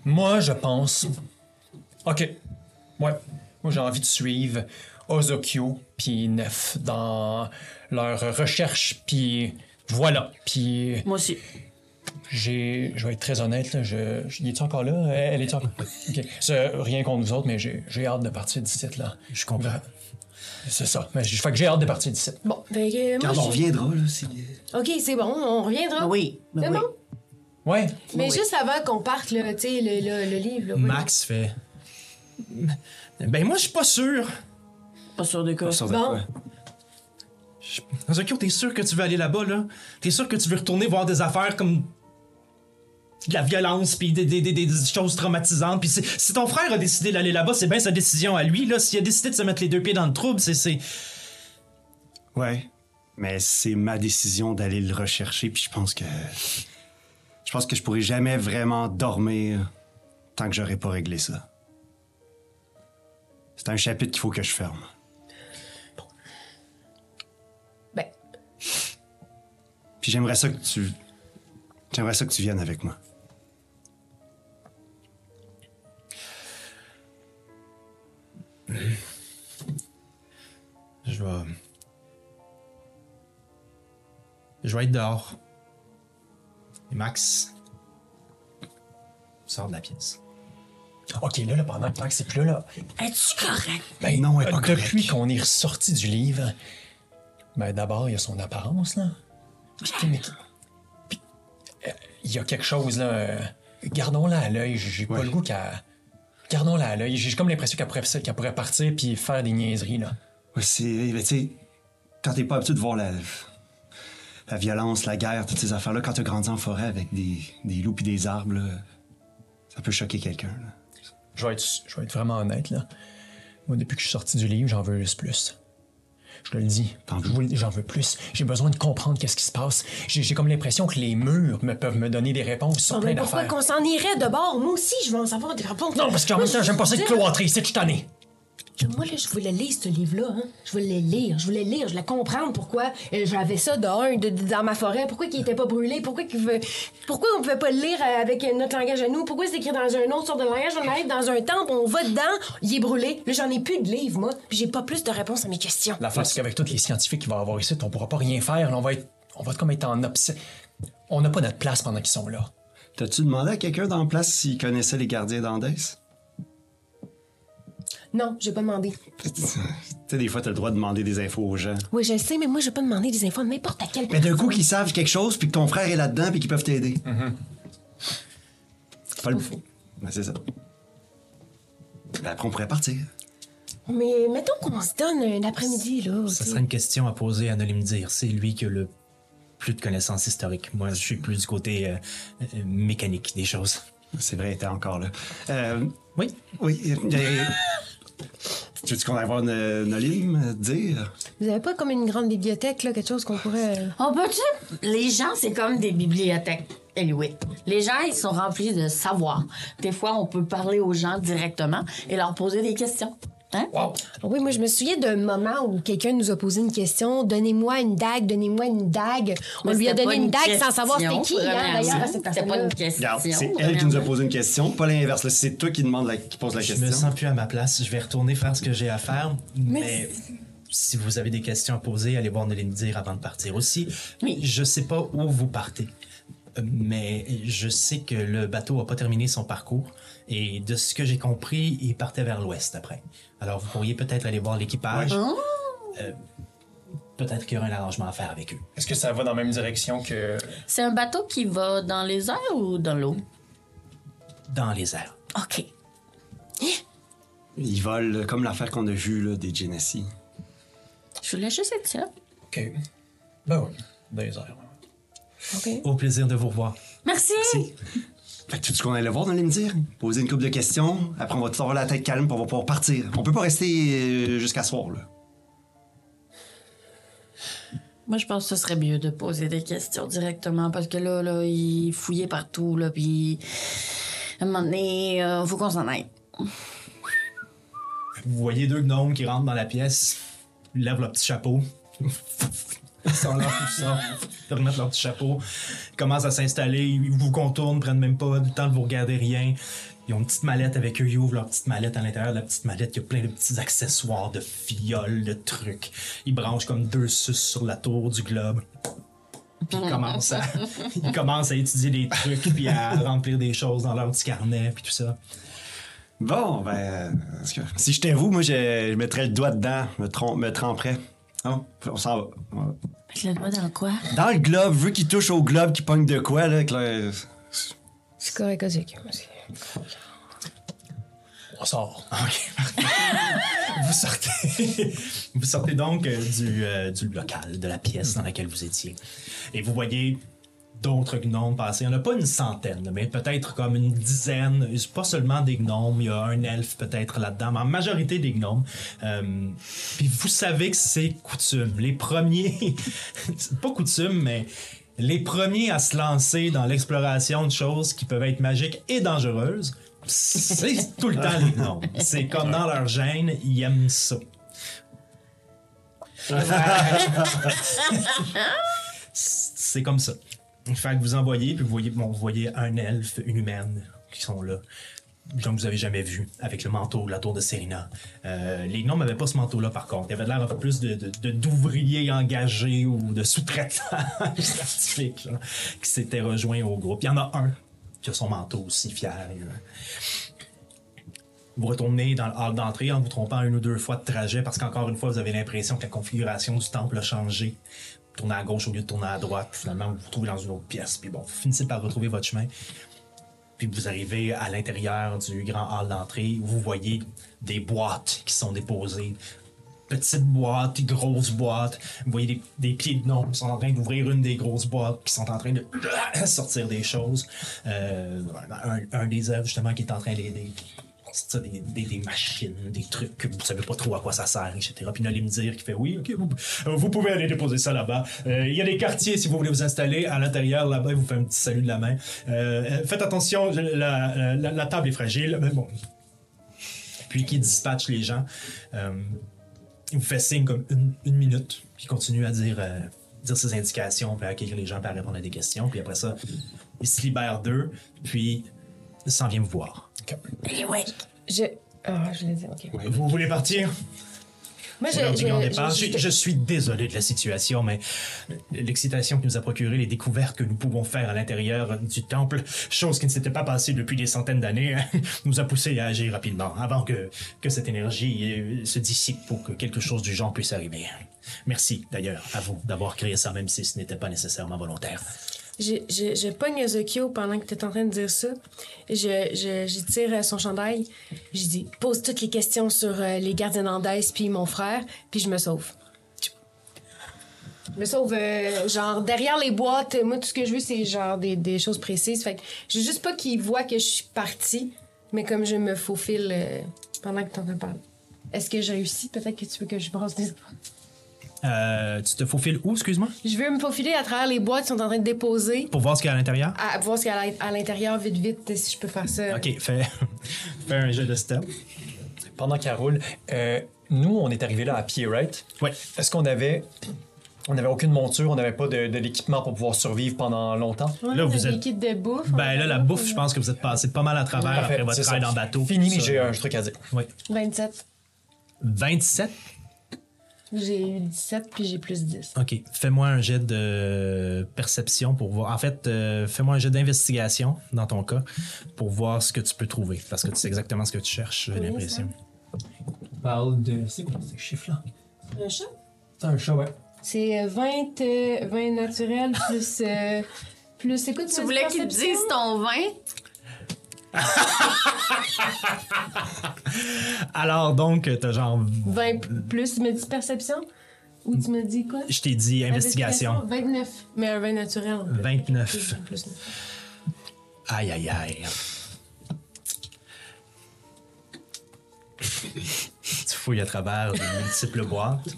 Speaker 4: Moi, je pense. Ok. Ouais. Moi, j'ai envie de suivre Ozokyo puis Nef dans leur recherche, puis voilà. Puis
Speaker 3: Moi aussi.
Speaker 4: j'ai. Je vais être très honnête, là. Je, je- il est encore là? Elle, est encore. Ok. C'est rien contre vous autres, mais j'ai j'ai hâte de partir d'ici, là.
Speaker 2: Je comprends.
Speaker 4: C'est ça. Mais je fait que j'ai hâte de partir d'ici.
Speaker 5: Bon, ben, que moi,
Speaker 1: Quand on reviendra, là, c'est.
Speaker 5: OK, c'est bon, on reviendra.
Speaker 3: Oui.
Speaker 5: C'est
Speaker 3: oui.
Speaker 5: bon?
Speaker 4: Ouais.
Speaker 5: Mais
Speaker 3: Oui.
Speaker 5: juste avant qu'on parte, là, tu sais, le, le, le livre, là. oui.
Speaker 2: Max fait. Ben, moi, je suis pas sûr.
Speaker 3: Pas sûr de quoi.
Speaker 1: Pas sûr de quoi.
Speaker 2: T'es sûr que tu veux aller là-bas, là? T'es sûr que tu veux retourner voir des affaires comme de la violence puis des, des, des, des choses traumatisantes. Puis si ton frère a décidé d'aller là-bas, c'est bien sa décision à lui. Là, s'il a décidé de se mettre les deux pieds dans le trouble, c'est c'est
Speaker 1: Ouais. Mais c'est ma décision d'aller le rechercher, puis je pense que. Je pense que je pourrai jamais vraiment dormir tant que j'aurai pas réglé ça. C'est un chapitre qu'il faut que je ferme. Puis j'aimerais ça que tu. J'aimerais ça que tu viennes avec moi.
Speaker 2: je vais je vais être dehors. Et Max sort de la pièce.
Speaker 4: Ok, là, là pendant que c'est plus là, là.
Speaker 3: Es-tu correct?
Speaker 4: Ben,
Speaker 1: Non, elle est pas
Speaker 4: depuis
Speaker 1: correcte.
Speaker 4: qu'on est ressorti du livre, ben d'abord, il y a son apparence, là. Il y a quelque chose, là. euh, Gardons-la à l'œil. J'ai pas le goût qu'elle. Gardons-la à l'œil. J'ai comme l'impression qu'elle pourrait, pourrait partir puis faire des niaiseries, là.
Speaker 1: Ouais, c'est. mais Tu sais, quand t'es pas habitué de voir la. La violence, la guerre, toutes ces affaires-là, quand t'as grandi en forêt avec des, des loups et des arbres, là, ça peut choquer quelqu'un. là.
Speaker 4: Je vais être, je vais être vraiment honnête, là. Moi, depuis que je suis sorti du livre, j'en veux juste plus. Je te le dis. J'en veux plus. J'ai besoin de comprendre qu'est-ce qui se passe. J'ai comme l'impression que les murs me peuvent me donner des réponses sur
Speaker 5: oh,
Speaker 4: plein
Speaker 5: mais pourquoi
Speaker 4: d'affaires.
Speaker 5: qu'on s'en irait de bord? Moi aussi, je veux en savoir des réponses.
Speaker 4: Non, parce qu'en même temps, j'aime pas ça être cloîtré, c'est ai.
Speaker 5: Moi, là, je voulais lire ce livre-là. Hein. Je voulais le lire. Je voulais le lire. Je voulais comprendre pourquoi euh, j'avais ça de un, de- de- dans ma forêt. Pourquoi il était pas brûlé. Pourquoi, qu'il veut... pourquoi on pouvait pas le lire euh, avec euh, notre langage à nous. Pourquoi c'est écrit dans un autre sorte de langage. On arrive dans un temple, on va dedans, il est brûlé. Là, j'en ai plus de livres, moi. Puis j'ai pas plus de réponses à mes questions.
Speaker 4: L'affaire, c'est qu'avec tous les scientifiques qu'il va y avoir ici, on pourra pas rien faire. là, on va être, on va être comme être en obsession. On n'a pas notre place pendant qu'ils sont là.
Speaker 1: T'as-tu demandé à quelqu'un dans la place s'il connaissait les gardiens d'Andès?
Speaker 5: Non, j'ai pas demandé.
Speaker 1: Tu sais, des fois, t'as le droit de demander des infos aux gens.
Speaker 5: Oui, je le sais, mais moi, je vais pas demander des infos à n'importe quel
Speaker 1: Mais d'un coup, qu'ils savent quelque chose, puis que ton frère est là-dedans, puis qu'ils peuvent t'aider. Pas le faux. Ben, c'est ça. Ben, après, on pourrait partir.
Speaker 5: Mais mettons qu'on se donne un après-midi, là.
Speaker 2: Ça serait une question à poser à Nolimdir. C'est lui qui a le plus de connaissances historiques. Moi, je suis plus du côté euh, euh, mécanique des choses.
Speaker 1: C'est vrai, t'es encore là. Euh,
Speaker 2: Oui.
Speaker 1: oui. Tu veux qu'on aille voir No- Nolim euh, dire?
Speaker 5: Vous avez pas comme une grande bibliothèque, là, quelque chose qu'on pourrait. euh,
Speaker 3: On peut-tu? Les gens, c'est comme des bibliothèques. Anyway. Les gens, ils sont remplis de savoir. Des fois, on peut parler aux gens directement et leur poser des questions. Hein?
Speaker 5: Oui, moi, je me souviens d'un moment où quelqu'un nous a posé une question. Donnez-moi une dague, donnez-moi une dague. On
Speaker 3: Mais
Speaker 5: lui a donné une dague sans savoir c'était qui, hein, d'ailleurs,
Speaker 3: C'était pas une question.
Speaker 1: Regarde, c'est elle qui nous a posé une question, pas l'inverse. C'est toi qui, demande la- qui pose la
Speaker 2: Je
Speaker 1: question.
Speaker 2: me sens plus à ma place. Je vais retourner faire ce que j'ai à faire. Mais si vous avez des questions à poser, allez voir Nolimdir avant de partir. Aussi,
Speaker 3: Oui.
Speaker 2: je sais pas où vous partez. Mais je sais que le bateau n'a pas terminé son parcours. Et de ce que j'ai compris, il partait vers l'ouest après. Alors, vous pourriez peut-être aller voir l'équipage. Euh, peut-être qu'il y aura un arrangement à faire avec eux.
Speaker 4: Est-ce que ça va dans la même direction que.
Speaker 3: C'est un bateau qui va dans les airs ou dans l'eau?
Speaker 2: Dans les airs.
Speaker 3: OK.
Speaker 1: Ils volent comme l'affaire qu'on a vue là, des Genesee.
Speaker 3: Je voulais juste être sûre.
Speaker 4: OK. Ben oui, dans les airs.
Speaker 2: Au plaisir de vous revoir.
Speaker 3: Merci.
Speaker 1: Fait que tu veux qu'on le voir dans les dire? Poser une couple de questions, après on va tout avoir la tête calme, on va pouvoir partir. On peut pas rester euh, jusqu'à soir, là.
Speaker 3: Moi, je pense que ce serait mieux de poser des questions directement parce que là, là, il fouillait partout, là, puis à un moment donné, euh, faut qu'on s'en aille.
Speaker 2: Vous voyez deux gnomes qui rentrent dans la pièce, ils lèvent leur petit chapeau. Ils s'enlèvent tout ça, ils remettent leur petit chapeau, ils commencent à s'installer, ils vous contournent, prennent même pas le temps de vous regarder rien. Ils ont une petite mallette avec eux, ils ouvrent leur petite mallette. À l'intérieur de la petite mallette, il y a plein de petits accessoires, de fioles, de trucs. Ils branchent comme deux suces sur la tour du globe. Puis ils commencent à, ils commencent à étudier des trucs, puis à remplir des choses dans leur petit carnet, puis tout ça.
Speaker 1: Bon, ben, si j'étais vous, moi, je, je mettrais le doigt dedans, me, me tremperais. Non, on s'en va.
Speaker 3: Avec le doigt dans quoi?
Speaker 1: Dans le globe, vu qu'il touche au globe, qu'il pogne de quoi, là, que là,
Speaker 5: C'est correct, Ozzy.
Speaker 4: On sort.
Speaker 2: Ok, vous sortez, vous sortez donc euh, du, euh, du local, de la pièce dans laquelle vous étiez. Et vous voyez d'autres gnomes passer. Il n'y en a pas une centaine, mais peut-être comme une dizaine. C'est Pas seulement des gnomes, il y a un elfe peut-être là-dedans, mais en majorité des gnomes. Euh, Puis vous savez que c'est coutume. Les premiers, pas coutume, mais les premiers à se lancer dans l'exploration de choses qui peuvent être magiques et dangereuses, c'est tout le temps les gnomes. C'est comme dans leur gène, ils aiment ça. c'est comme ça. Fait que vous envoyez, puis vous voyez, vous voyez un elfe, une humaine qui sont là. Que vous avez jamais vu, avec le manteau de la tour de Serena. Euh, les gnomes n'avaient pas ce manteau-là, par contre. Il avait l'air un peu plus d'ouvriers engagés ou de sous-traitants qui s'étaient rejoints au groupe. Il y en a un qui a son manteau aussi fier. Vous retournez dans le hall d'entrée en vous trompant une ou deux fois de trajet parce qu'encore une fois, vous avez l'impression que la configuration du temple a changé. Vous tournez à gauche au lieu de tourner à droite, puis finalement, vous vous retrouvez dans une autre pièce. Puis bon, vous finissez par retrouver votre chemin. Puis vous arrivez à l'intérieur du grand hall d'entrée. Vous voyez des boîtes qui sont déposées. Petites boîtes, grosses boîtes. Vous voyez des, pieds de gnome qui sont en train d'ouvrir une des grosses boîtes, qui sont en train de sortir des choses. Euh, un, un des œuvres, justement, qui est en train d'aider sortir des, des, machines, des trucs que vous savez pas trop à quoi ça sert, etc. Puis Nolim dire qui fait oui, ok, vous, euh, vous pouvez aller déposer ça là-bas. Euh, Il y a des quartiers si vous voulez vous installer à l'intérieur là-bas. Il vous fait un petit salut de la main. Euh, faites attention, la, la- table est fragile. Mais bon, puis qui dispatche les gens. Il vous fait signe comme une, une minute, puis il continue à dire, dire ses indications, puis accueillir les gens, puis à répondre à des questions. Puis après ça, il se libère d'eux, puis s'en vient vous voir.
Speaker 3: Anyway.
Speaker 5: Je. Ah, je l'ai dit, ok.
Speaker 2: Vous voulez partir?
Speaker 5: Moi, je, Je,
Speaker 2: je suis désolé de la situation, mais l'excitation que nous a procuré les découvertes que nous pouvons faire à l'intérieur du temple, chose qui ne s'était pas passée depuis des centaines d'années, nous a poussé à agir rapidement, avant que, que cette énergie euh, se dissipe pour que quelque chose du genre puisse arriver. Merci d'ailleurs à vous d'avoir créé ça, même si ce n'était pas nécessairement volontaire.
Speaker 5: Je, je, je pogne pendant que tu es en train de dire ça. Je, je, je tire euh, son chandail. Je dis pose toutes les questions sur euh, les gardiens d'Andes puis mon frère, puis je me sauve. Je me sauve, euh, genre, derrière les boîtes. Moi, tout ce que je veux, c'est genre des, des choses précises. Fait que je veux juste pas qu'ils voient que je suis partie, mais comme je me faufile pendant que tu en train de parler. Est-ce que j'ai réussi? Peut-être que tu veux que je brasse des
Speaker 2: Euh, tu te faufiles où, excuse-moi?
Speaker 5: Je veux me faufiler à travers les boîtes qui sont en train de déposer.
Speaker 2: Pour voir ce qu'il y a à l'intérieur?
Speaker 5: À voir ce qu'il y a à l'in- à l'intérieur, vite, vite, si je peux faire ça.
Speaker 2: Ok, fais, fais un jeu de stealth.
Speaker 4: Pendant qu'elle roule, euh, nous, on est arrivés là à pied, right?
Speaker 2: Ouais.
Speaker 4: Est-ce qu'on avait. On n'avait aucune monture, on n'avait pas de, de l'équipement pour pouvoir survivre pendant longtemps?
Speaker 5: Ouais,
Speaker 2: Là, vous
Speaker 5: des
Speaker 2: êtes-
Speaker 5: kits de bouffe.
Speaker 2: Ben là, la bouffe, je pense que vous êtes passé pas mal à travers
Speaker 4: Parfait,
Speaker 2: après votre travail
Speaker 4: ça.
Speaker 2: dans le bateau.
Speaker 4: Fini, mais j'ai un truc à dire.
Speaker 2: Oui.
Speaker 5: 27.
Speaker 2: 27?
Speaker 5: J'ai eu 17, puis j'ai plus 10.
Speaker 2: OK. Fais-moi un jet de perception pour voir. En fait, euh, fais-moi un jet d'investigation dans ton cas pour voir ce que tu peux trouver. Parce que tu sais exactement ce que tu cherches, j'ai l'impression.
Speaker 4: On parle de. C'est quoi ces chiffres-là?
Speaker 5: Un chat?
Speaker 4: C'est un chat, ouais.
Speaker 5: C'est euh, 20, euh, 20 naturel plus. euh, plus quoi
Speaker 3: Tu voulais qu'ils te disent ton vin?
Speaker 2: Alors, donc, t'as genre.
Speaker 5: 20 plus, tu me dis perception? Ou tu me dis quoi?
Speaker 2: Je t'ai dit investigation?
Speaker 5: 29. Mais un vin naturel. en fait.
Speaker 2: 29.
Speaker 5: Plus, plus.
Speaker 2: Aïe, aïe, aïe. tu fouilles à travers de multiples boîtes.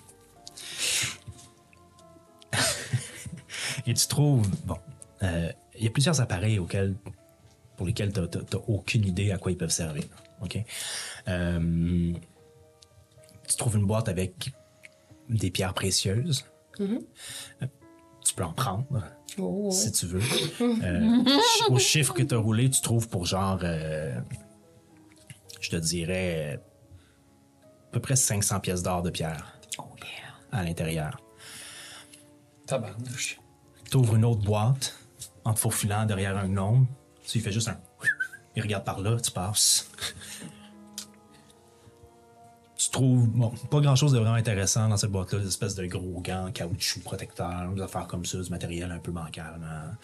Speaker 2: Et tu trouves. Bon. euh, Il y a plusieurs appareils auxquels, pour lesquels tu n'as aucune idée à quoi ils peuvent servir. OK? Euh, tu trouves une boîte avec des pierres précieuses. Euh, Tu peux en prendre
Speaker 5: Oh, oh.
Speaker 2: si tu veux. Euh, au chiffre que tu as roulé, tu trouves pour genre, euh, je te dirais, à peu près 500 pièces d'or de pierre
Speaker 3: Oh yeah.
Speaker 2: à l'intérieur.
Speaker 4: Tabarnouche.
Speaker 2: Tu ouvres une autre boîte en te faufilant derrière un gnome. Lui fais juste un. Il regarde par là, tu passes. Tu trouves bon, pas grand chose de vraiment intéressant dans cette boîte-là, des espèces de gros gants, caoutchouc protecteurs, des affaires comme ça, du matériel un peu bancal. hein.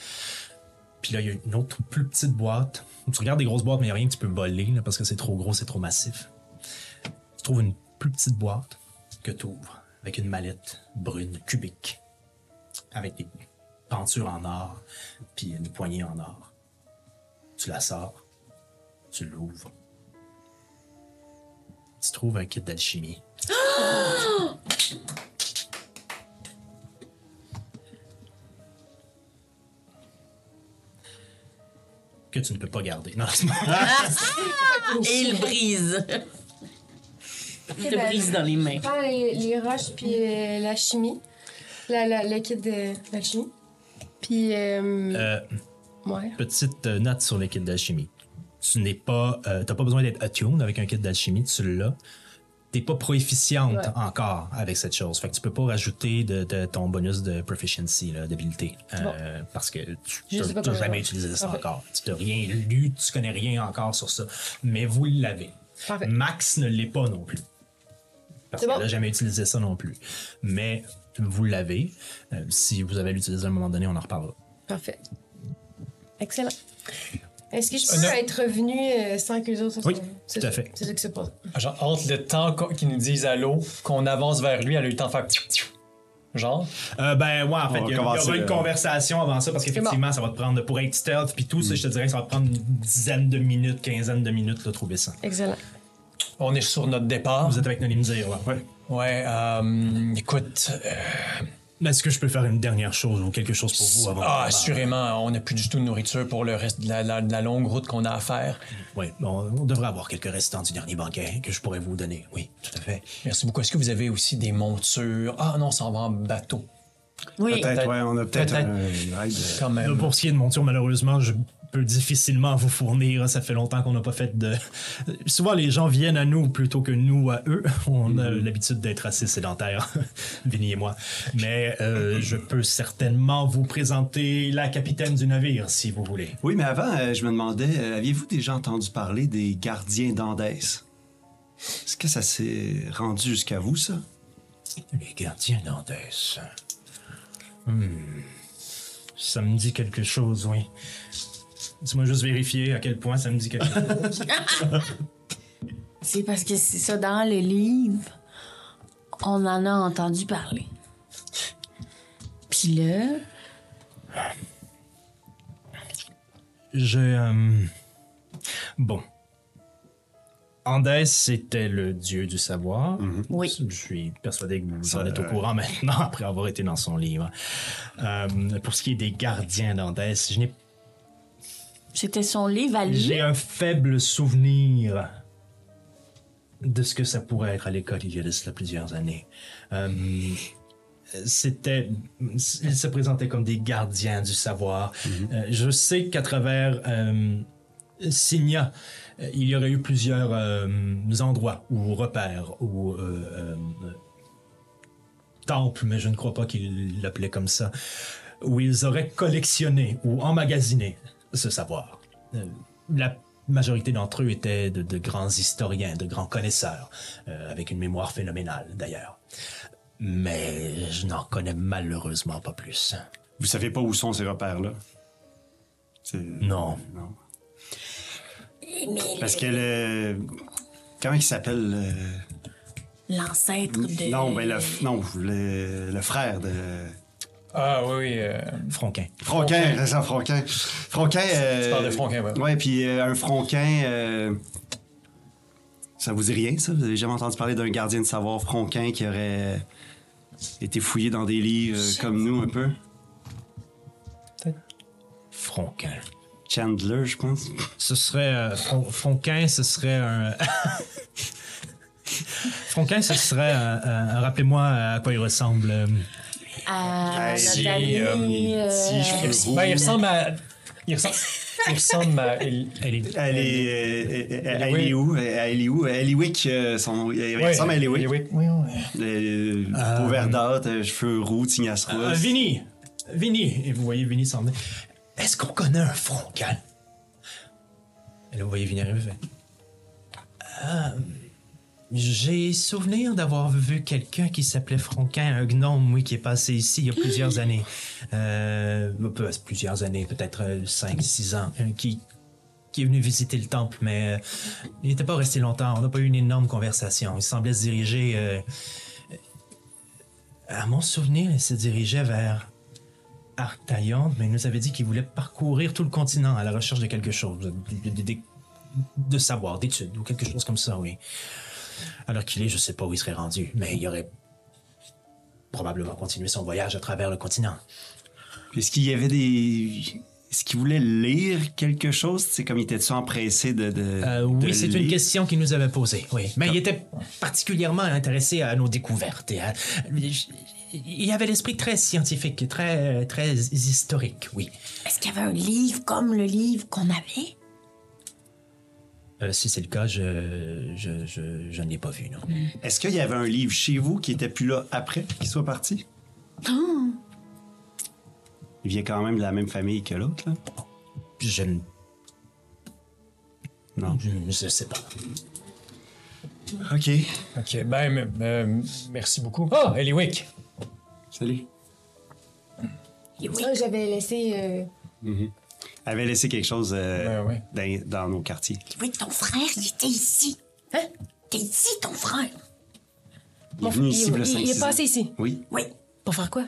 Speaker 2: Puis là, il y a une autre plus petite boîte. Tu regardes des grosses boîtes, mais il n'y a rien que tu peux voler parce que c'est trop gros, c'est trop massif. Tu trouves une plus petite boîte que tu ouvres avec une mallette brune cubique avec des pentures en or, puis une poignée en or. Tu la sors, tu l'ouvres. Tu trouves un kit d'alchimie. que tu ne peux pas garder. Non,
Speaker 3: Et il brise. Il te
Speaker 5: ben,
Speaker 3: brise dans les mains.
Speaker 5: Prends les, les roches puis euh, la chimie. La, la, le kit de l'alchimie. Puis, euh,
Speaker 2: Euh,
Speaker 5: ouais.
Speaker 2: petite euh, note sur les kits d'alchimie. Tu n'es pas, euh, t'as pas besoin d'être attuned avec un kit d'alchimie, tu l'as. T'es pas proficiente
Speaker 5: Ouais.
Speaker 2: encore avec cette chose. Fait que tu peux pas rajouter de, de ton bonus de proficiency, là, d'habileté. Euh, Parce que tu
Speaker 5: comment-
Speaker 2: jamais utilisé ça encore. Tu n'as rien lu, tu connais rien encore sur ça. Mais vous l'avez. Max ne l'est pas non plus. Parce qu'elle
Speaker 5: bon?
Speaker 2: n'a jamais utilisé ça non plus. Mais vous l'avez. Euh, si vous avez l'utilisé à un moment donné, on en reparlera.
Speaker 5: Parfait. Excellent. Est-ce que je
Speaker 4: Euh,
Speaker 5: peux
Speaker 4: non.
Speaker 5: être revenu euh, sans que les autres...
Speaker 2: Oui, tout à fait.
Speaker 5: C'est ça qui se passe.
Speaker 4: Genre, entre le temps qu'on- qu'ils nous disent allô, qu'on avance vers lui, elle a eu le temps de faire. tchou, tchou. Genre?
Speaker 2: Euh, ben ouais, en fait, il y, aura une conversation avant ça parce qu'effectivement, ça va te prendre pour être stealth puis tout ça, je te dirais que ça va te prendre une dizaine de minutes, quinzaine de minutes de trouver ça.
Speaker 5: Excellent.
Speaker 4: On est sur notre départ.
Speaker 2: Vous êtes avec Nolimzir, là. Ouais.
Speaker 4: Ouais, euh, écoute, euh,
Speaker 2: Est-ce que je peux faire une dernière chose ou quelque chose pour vous avant
Speaker 4: Ah, assurément, on n'a plus du tout de nourriture pour le reste de la, la- de la longue route qu'on a à faire.
Speaker 2: Oui, bon, on devrait avoir quelques restants du dernier banquet que je pourrais vous donner. Oui, tout à fait.
Speaker 4: Merci beaucoup. Est-ce que vous avez aussi des montures? Ah non, ça en va en bateau.
Speaker 3: Oui.
Speaker 1: Peut-être, ouais, on a peut-être
Speaker 4: Peut-être.
Speaker 1: un.
Speaker 4: Quand même.
Speaker 2: Qui est de monture, malheureusement, je peux difficilement vous fournir. Ça fait longtemps qu'on n'a pas fait de. Souvent, les gens viennent à nous plutôt que nous à eux. On a l'habitude d'être assez sédentaires, Vinny et moi. Mais euh, je peux certainement vous présenter la capitaine du navire, si vous voulez.
Speaker 1: Oui, mais avant, euh, je me demandais, euh, aviez-vous déjà entendu parler des gardiens d'Andès? Est-ce que ça s'est rendu jusqu'à vous, ça?
Speaker 2: Les gardiens d'Andès. Hmm. Ça me dit quelque chose, oui. Dis-moi juste vérifier à quel point ça me dit quelque chose.
Speaker 3: C'est parce que c'est ça dans le livre. On en a entendu parler. Puis là,
Speaker 2: Je. euh, Bon. Andès, c'était le dieu du savoir.
Speaker 3: Oui.
Speaker 2: Je suis persuadé que vous en êtes au courant maintenant, après avoir été dans son livre. Euh, pour ce qui est des gardiens d'Andès, je n'ai
Speaker 3: c'était son livre à lui?
Speaker 2: J'ai un faible souvenir de ce que ça pourrait être à l'école il y a de cela plusieurs années. Euh, c'était, ils se présentaient comme des gardiens du savoir. Euh, je sais qu'à travers euh, Signa, euh, il y aurait eu plusieurs euh, endroits ou repères ou euh, euh, temples, mais je ne crois pas qu'ils l'appelaient comme ça, où ils auraient collectionné ou emmagasiné ce savoir. Euh, la majorité d'entre eux étaient de, de grands historiens, de grands connaisseurs, euh, avec une mémoire phénoménale d'ailleurs. Mais je n'en connais malheureusement pas plus.
Speaker 1: Vous savez pas où sont ces repères-là? C'est-
Speaker 2: Non.
Speaker 1: Parce que le. Comment il s'appelle? le-
Speaker 3: L'ancêtre de.
Speaker 1: Non, ben le, non, le, le frère de.
Speaker 4: Ah oui, oui. euh,
Speaker 2: Fronquin.
Speaker 1: Fronquin, c'est ça, Fronquin. Fronquin. euh,
Speaker 4: Tu parles de Fronquin, ouais.
Speaker 1: Ouais, puis euh, un Fronquin. euh, ça vous dit rien, ça? Vous avez jamais entendu parler d'un gardien de savoir Fronquin qui aurait été fouillé dans des livres euh, comme nous, un peu?
Speaker 2: Fronquin.
Speaker 1: Chandler, je pense.
Speaker 2: Ce serait. euh, Fron- Fronquin, ce serait un. Fronquin, ce serait un. Rappelez-moi à quoi il ressemble. euh,
Speaker 3: À
Speaker 1: Si,
Speaker 3: ami,
Speaker 1: euh,
Speaker 3: euh,
Speaker 1: si, je peux-
Speaker 4: Ben, il ressemble à. Il ressemble, il ressemble à. il-
Speaker 2: Elle est.
Speaker 1: Elle est. euh, euh, euh,
Speaker 4: Eliwick.
Speaker 1: Elle est où? Elle est où? Euh, son nom. Il ressemble à Eliwick.
Speaker 4: Eliwick, oui, oui.
Speaker 1: Euh, Peau verdâtre, euh, cheveux roux, tignasse
Speaker 2: Euh,
Speaker 1: rousse.
Speaker 2: Vinny! Vinny! Et vous voyez Vinny s'en venir. Est-ce qu'on connaît un Fronquin? Et là, vous voyez Vinny arriver. Euh, J'ai souvenir d'avoir vu quelqu'un qui s'appelait Fronquin, un gnome, oui, qui est passé ici il y a plusieurs années. Euh, peu- plusieurs années, peut-être 5-6 ans, euh, qui, qui est venu visiter le temple, mais euh, il n'était pas resté longtemps. On n'a pas eu une énorme conversation. Il semblait se diriger euh, à mon souvenir, il se dirigeait vers Arctaïon, mais il nous avait dit qu'il voulait parcourir tout le continent à la recherche de quelque chose, de, de- de- de savoir, d'études ou quelque chose comme ça, oui. Alors qu'il est, je sais pas où il serait rendu, mais il aurait probablement continué son voyage à travers le continent.
Speaker 1: Est-ce qu'il y avait des. Est-ce qu'il voulait lire quelque chose? C'est comme il était-tu empressé de. de
Speaker 2: Euh,
Speaker 1: de
Speaker 2: oui, c'est une question qu'il nous avait posée, oui. Mais il était particulièrement intéressé à nos découvertes. Et à- Il avait l'esprit très scientifique, très, très historique, oui.
Speaker 3: Est-ce qu'il y avait un livre comme le livre qu'on avait?
Speaker 2: Euh, si c'est le cas, je, je, je, je ne l'ai pas vu, non.
Speaker 1: Est-ce qu'il y avait un livre chez vous qui était plus là après qu'il soit parti? Il vient quand même de la même famille que l'autre, là?
Speaker 2: Je ne
Speaker 1: Non.
Speaker 2: je, je sais pas.
Speaker 1: OK.
Speaker 4: Ok, ben, euh, merci beaucoup. Ah, Eliwick!
Speaker 1: Salut.
Speaker 5: Ah, J'avais laissé. euh,
Speaker 1: Elle avait laissé quelque chose euh,
Speaker 4: Ouais, ouais.
Speaker 1: Dans, dans nos quartiers.
Speaker 3: Oui, ton frère, il était ici.
Speaker 5: Hein?
Speaker 3: T'es ici, ton frère.
Speaker 1: Il est venu
Speaker 5: il,
Speaker 1: ici,
Speaker 5: il-
Speaker 1: le
Speaker 5: il- il est
Speaker 1: 5-6
Speaker 5: passé
Speaker 1: ans.
Speaker 5: ici.
Speaker 1: Oui.
Speaker 3: Oui.
Speaker 5: Pour faire quoi?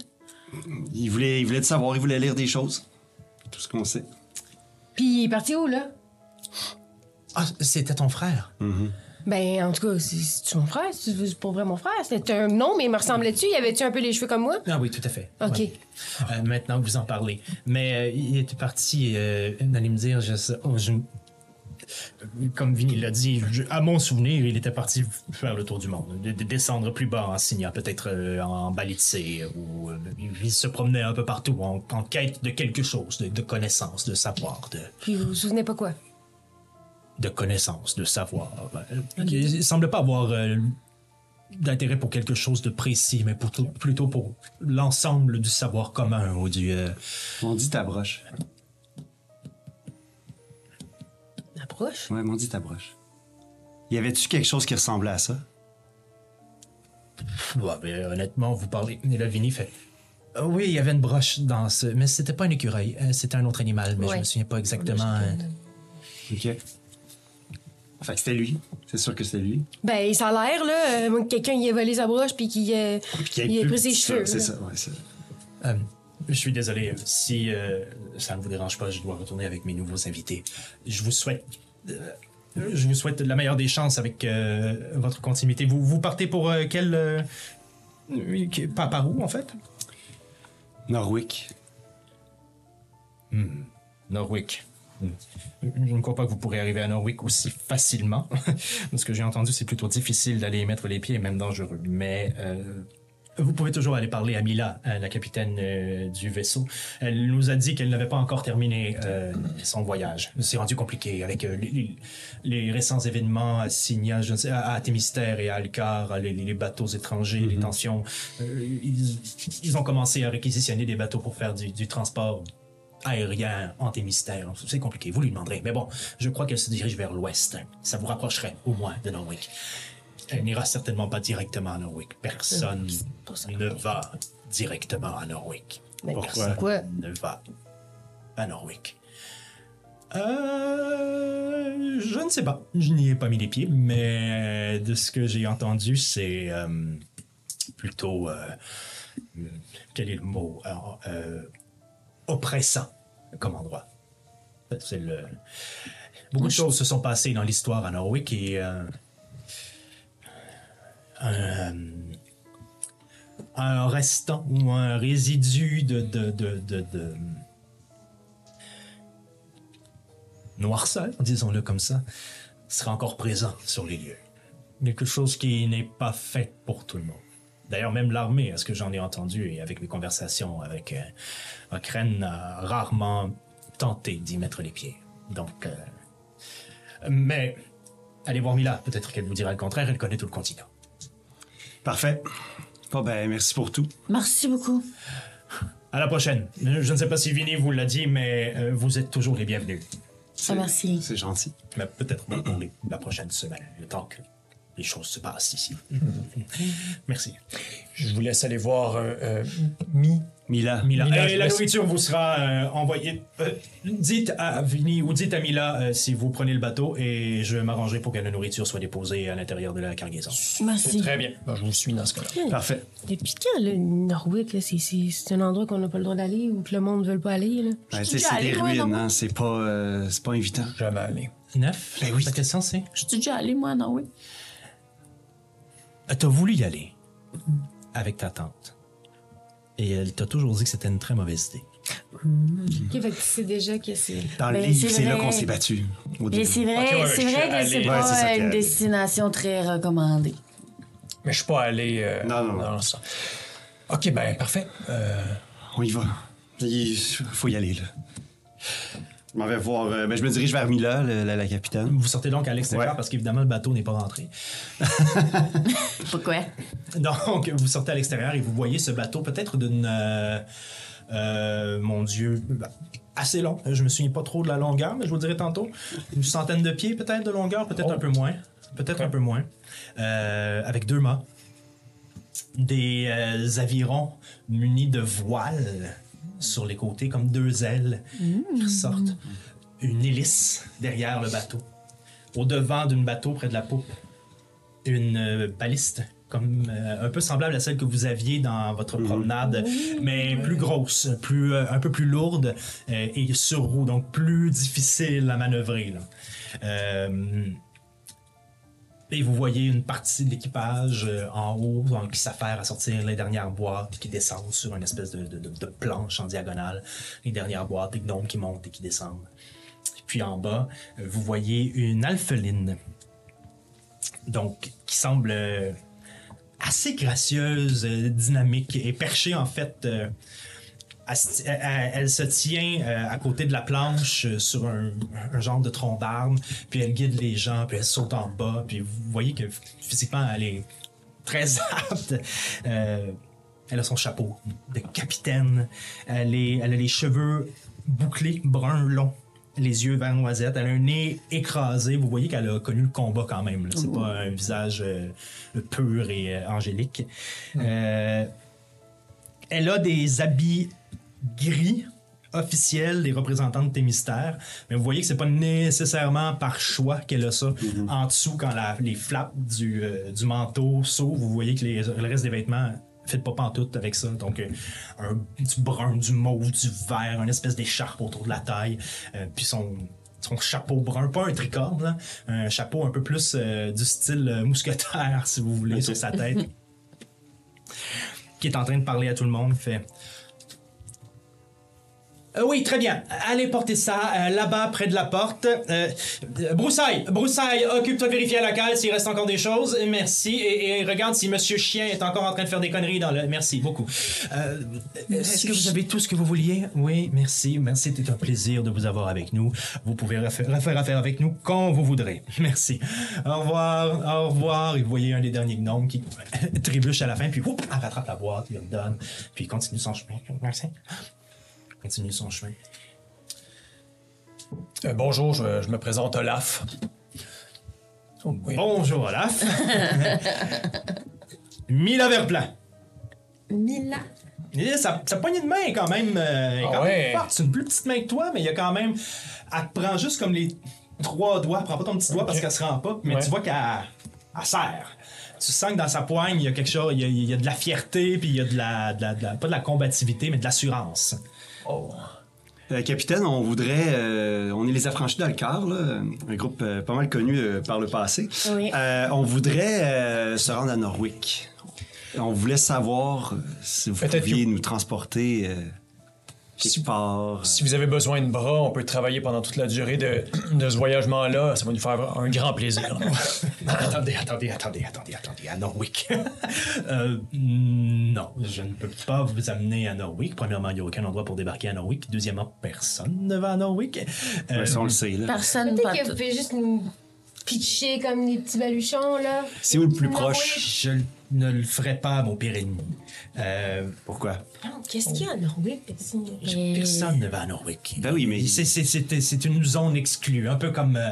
Speaker 1: Il voulait, il voulait te savoir, il voulait lire des choses. Tout ce qu'on sait.
Speaker 5: Puis il est parti où, là?
Speaker 2: Ah, c'était ton frère.
Speaker 5: Ben, en tout cas, c'est- c'est-tu mon frère? C'est pour vrai mon frère? C'était un nom, mais il me ressemblait-tu? Il avait-tu un peu les cheveux comme moi?
Speaker 2: Ah oui, tout à fait.
Speaker 5: OK.
Speaker 2: Ouais. Euh, maintenant que vous en parlez. Mais euh, il était parti, euh, d'aller me dire, je oh, je- comme Vinny l'a dit, je- à mon souvenir, il était parti faire le tour du monde, de, de descendre plus bas en signant, peut-être euh, en Balitse, ou il se promenait un peu partout en, en quête de quelque chose, de, de connaissance, de savoir, de,
Speaker 5: Puis vous vous souvenez pas quoi?
Speaker 2: De connaissance, de savoir. Euh, Il ne semble pas avoir euh, d'intérêt pour quelque chose de précis, mais plutôt, plutôt pour l'ensemble du savoir commun ou du... euh,
Speaker 1: On dit ta broche.
Speaker 5: Approche?
Speaker 1: Ouais, on dit ta broche. Y avait-tu quelque chose qui ressemblait à ça?
Speaker 2: Ouais, mais honnêtement, vous parlez. Et là, Vinny fait. Ah oui, il y avait une broche dans ce. Mais c'était pas un écureuil, euh, c'était un autre animal, mais je
Speaker 5: Ouais.
Speaker 2: me souviens pas exactement. euh,
Speaker 1: OK. Fait que c'était lui. C'est sûr que c'était lui.
Speaker 5: Ben, ça a l'air, là, euh, quelqu'un y a volé sa broche puis qu'il euh,
Speaker 1: y
Speaker 5: il
Speaker 1: ait
Speaker 5: a pris ses cheveux.
Speaker 1: C'est ça, ouais, ça.
Speaker 2: euh, je suis désolé. euh, Si euh, ça ne vous dérange pas, je dois retourner avec mes nouveaux invités. Je vous souhaite. euh, je vous souhaite la meilleure des chances avec euh, votre continuité. Vous, vous partez pour euh, quel. euh, par, par où, en fait?
Speaker 1: Norwick.
Speaker 2: Norwick. Je ne crois pas que vous pourrez arriver à Norwick aussi facilement. De ce que j'ai entendu, c'est plutôt difficile d'aller y mettre les pieds, même dangereux. Mais euh, vous pouvez toujours aller parler à Mila, hein, la capitaine euh, du vaisseau. Elle nous a dit qu'elle n'avait pas encore terminé euh, son voyage. C'est rendu compliqué avec euh, les, récents événements à Signa, je ne sais, à, à Thémistère et à Alcar, les, les bateaux étrangers, les tensions. Euh, ils, ils ont commencé à réquisitionner des bateaux pour faire du, du transport aérien en Thémistère. C'est compliqué, vous lui demanderez. Mais bon, je crois qu'elle se dirige vers l'ouest. Ça vous rapprocherait au moins de Norwick. Elle n'ira certainement pas directement à Norwick. Personne ne va directement à Norwick.
Speaker 5: Mais
Speaker 2: Pourquoi ne va à Norwick? Euh, je ne sais pas. Je n'y ai pas mis les pieds, mais de ce que j'ai entendu, c'est euh, plutôt. euh, quel est le mot? Alors, euh, Oppressant comme endroit. C'est le. Beaucoup de choses se sont passées dans l'histoire à Norwick et. euh, un, un restant ou un résidu de, de, de, de, de noirceur, disons-le comme ça, sera encore présent sur les lieux. Quelque chose qui n'est pas fait pour tout le monde. D'ailleurs, même l'armée, à ce que j'en ai entendu et avec mes conversations avec euh, Okren, a rarement tenté d'y mettre les pieds. Donc, euh, mais allez voir Mila, peut-être qu'elle vous dira le contraire, elle connaît tout le continent.
Speaker 1: Parfait. Bon, ben, merci pour tout.
Speaker 3: Merci beaucoup.
Speaker 2: À la prochaine. Je ne sais pas si Vinny vous l'a dit, mais euh, vous êtes toujours les bienvenus.
Speaker 1: C'est-
Speaker 3: merci.
Speaker 1: C'est gentil.
Speaker 2: Mais peut-être pas pour les- la prochaine semaine, le temps que les choses se passent ici. Merci.
Speaker 4: Je vous laisse aller voir euh, euh, Mi.
Speaker 1: Mila.
Speaker 2: Mila.
Speaker 4: Je
Speaker 2: la
Speaker 4: laisse-
Speaker 2: nourriture vous sera euh, envoyée. euh, dites à Vinny ou dites à Mila euh, si vous prenez le bateau et je m'arrangerai pour que la nourriture soit déposée à l'intérieur de la cargaison.
Speaker 3: Merci.
Speaker 4: Très bien. Ben, je vous suis dans ce cas-là.
Speaker 1: Parfait.
Speaker 5: Depuis quand, là, Norwick, là, c'est- c'est c'est un endroit qu'on n'a pas le droit d'aller ou que le monde ne veut pas aller, là?
Speaker 1: Ben, c'est des ruines,
Speaker 3: non?
Speaker 1: hein. C'est pas, euh, c'est pas évident.
Speaker 4: Jamais allé.
Speaker 2: Neuf?
Speaker 1: Ben oui.
Speaker 2: Ta question, c'est?
Speaker 3: Je suis déjà allée, moi, non, oui.
Speaker 2: Euh, T'as voulu y aller avec ta tante. Et elle t'a toujours dit que c'était une très mauvaise idée.
Speaker 5: Ok, fait que tu sais déjà que c'est.
Speaker 1: Dans le
Speaker 3: Ben,
Speaker 1: livre,
Speaker 3: c'est
Speaker 1: c'est là
Speaker 3: vrai.
Speaker 1: qu'on s'est battu. Au
Speaker 3: Mais
Speaker 1: début.
Speaker 3: c'est vrai,
Speaker 4: Ok, ouais,
Speaker 3: c'est
Speaker 4: je suis
Speaker 3: vrai que c'est
Speaker 1: Ouais,
Speaker 3: pas
Speaker 1: c'est ça
Speaker 3: une destination très recommandée.
Speaker 4: Mais je suis pas allé. euh,
Speaker 1: Non, non, non.
Speaker 4: dans ça. Ok, ben parfait. Euh,
Speaker 1: On y va. Il faut y aller, là. Je m'en vais voir. euh, ben, je me dirige vers Mila, le- la, la capitaine.
Speaker 2: Vous sortez donc à l'extérieur
Speaker 1: Ouais.
Speaker 2: parce qu'évidemment le bateau n'est pas rentré.
Speaker 3: Pourquoi?
Speaker 2: Donc vous sortez à l'extérieur et vous voyez ce bateau peut-être d'une, euh, euh, mon Dieu, assez long. Je me souviens pas trop de la longueur, mais je vous le dirai tantôt. Une centaine de pieds peut-être de longueur, peut-être un peu moins, peut-être un peu moins, Euh, avec deux mâts, des euh, avirons munis de voiles sur les côtés comme deux ailes qui ressortent, une hélice derrière le bateau. Au devant d'un bateau près de la poupe, une euh, baliste comme euh, un peu semblable à celle que vous aviez dans votre promenade, mais plus grosse, plus euh, un peu plus lourde euh, et sur roue, donc plus difficile à manœuvrer. là. Et vous voyez une partie de l'équipage euh, en haut qui s'affaire à sortir les dernières boîtes qui descendent sur une espèce de, planche en diagonale. Les dernières boîtes, des gnomes qui montent et qui descendent. Puis en bas, euh, vous voyez une alpheline. Donc, qui semble euh, assez gracieuse, dynamique et perchée en fait. Elle, se- elle- tient euh, à côté de la planche euh, sur un, un genre de tronc d'arbre, puis elle guide les gens, puis elle saute en bas, puis vous voyez que physiquement elle est très apte. Euh, elle a son chapeau de capitaine, elle, est, elle a les cheveux bouclés, bruns, longs, les yeux vert noisette, elle a un nez écrasé. Vous voyez qu'elle a connu le combat quand même. C'est pas un visage pur et angélique. Euh, elle a des habits gris officiels des représentants de tes mystères, mais vous voyez que c'est pas nécessairement par choix qu'elle a ça. En dessous, quand la- les flaps du, euh, du manteau s'ouvrent, vous voyez que les- le reste des vêtements fait pas pantoute avec ça. Donc, euh, un, du brun, du mauve, du vert, une espèce d'écharpe autour de la taille, euh, puis son son chapeau brun, pas un tricorne, là, un chapeau un peu plus du style mousquetaire, si vous voulez, sur sa tête qui est en train de parler à tout le monde, fait. Euh, oui, très bien. Allez porter ça euh, là-bas près de la porte. Euh, Broussaille, Broussaille, occupe-toi de vérifier à la cale s'il reste encore des choses. Merci. Et, et regarde si Monsieur Chien est encore en train de faire des conneries dans le. Merci beaucoup. Euh, Est-ce que vous avez tout ce que vous vouliez? Oui, merci. Merci. C'était un plaisir de vous avoir avec nous. Vous pouvez refaire, refaire affaire avec nous quand vous voudrez. Merci. Au revoir. Au revoir. Et vous voyez un des derniers gnomes qui trébuche à la fin, puis elle rattrape la boîte, il le donne, puis il continue son chemin. Merci. Continue son chemin.
Speaker 4: Euh, bonjour, je, je me présente Olaf. Oh, oui.
Speaker 2: Bonjour Olaf. Mila Verplan.
Speaker 3: Mila.
Speaker 2: Sa, sa poignée de main est quand même, euh,
Speaker 4: Ah
Speaker 2: quand même forte. C'est une plus petite main que toi, mais il y a quand même. Elle te prend juste comme les trois doigts. Elle prend pas ton petit doigt parce qu'elle se rend pas, mais
Speaker 4: Ouais.
Speaker 2: tu vois qu'elle elle serre. Tu sens que dans sa poigne, il y a quelque chose, il y a, il y a de la fierté, puis il y a de la, de la- de la- pas de la combativité, mais de l'assurance.
Speaker 4: Oh.
Speaker 1: Euh, capitaine, on voudrait. euh, on est les affranchis d'Alcar, là, un groupe euh, pas mal connu euh, par le passé.
Speaker 3: Oui.
Speaker 1: Euh, on voudrait euh, se rendre à Norwick. On voulait savoir si vous pouviez
Speaker 4: que-
Speaker 1: nous transporter euh, part.
Speaker 4: Si vous avez besoin de bras, on peut travailler pendant toute la durée de, de ce voyagement-là. Ça va nous faire un grand plaisir.
Speaker 2: attendez, attendez, attendez, attendez, attendez, à Norwick. Euh, non, je ne peux pas vous amener à Norwick. Premièrement, il n'y a aucun endroit pour débarquer à Norwick. Deuxièmement, personne ne va à Norwick. Euh,
Speaker 1: Ouais, ça, on le sait. là.
Speaker 3: Personne
Speaker 5: Peut-être vous
Speaker 3: tout.
Speaker 5: pouvez juste nous pitcher comme des petits baluchons, là.
Speaker 1: C'est où le plus proche?
Speaker 2: je ne le ferai pas, mon pire ennemi. Euh,
Speaker 1: Pourquoi?
Speaker 5: Non, Qu'est-ce qu'il y a en Norway, personne?
Speaker 3: Et-
Speaker 2: Personne ne va à Norwick.
Speaker 1: Ben oui, mais-
Speaker 2: C'est, c'est, c'est- c'est une zone exclue, un peu comme... euh,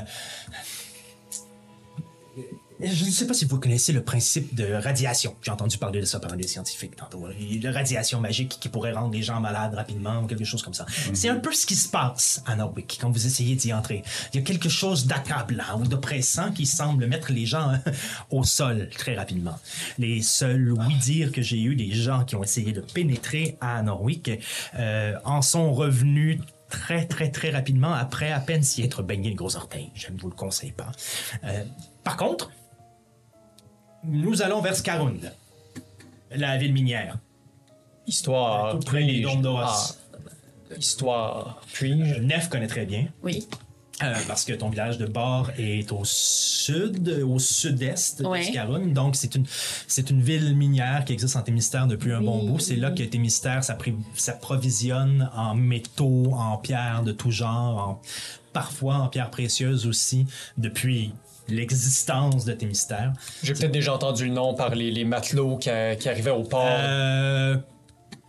Speaker 2: Je ne sais pas si vous connaissez le principe de radiation. J'ai entendu parler de ça par des scientifiques tantôt. La radiation magique qui pourrait rendre les gens malades rapidement ou quelque chose comme ça. C'est un peu ce qui se passe à Norwick quand vous essayez d'y entrer. Il y a quelque chose d'accablant ou d'oppressant qui semble mettre les gens hein, au sol très rapidement. Les seuls oui-dire que j'ai eu des gens qui ont essayé de pénétrer à Norwick euh, en sont revenus très, très, très rapidement après à peine s'y être baigné le gros orteil. Je ne vous le conseille pas. Euh, par contre, nous allons vers Skarund, la ville minière.
Speaker 4: Histoire.
Speaker 2: Tout près des dômes d'Oros.
Speaker 4: Ah, histoire. Puis-je?
Speaker 2: Nef connaît très bien.
Speaker 3: Oui.
Speaker 2: Euh, parce que ton village de bord est au sud, au sud-est
Speaker 3: Ouais.
Speaker 2: de Scarun. Donc, c'est une, c'est une ville minière qui existe en Témistère depuis un bon bout. C'est là que Témistère s'approvisionne en métaux, en pierres de tout genre, en- parfois en pierres précieuses aussi, depuis l'existence de Témistère.
Speaker 4: J'ai peut-être déjà entendu le nom par les, les matelots qui, a- qui arrivaient au port.
Speaker 2: Euh,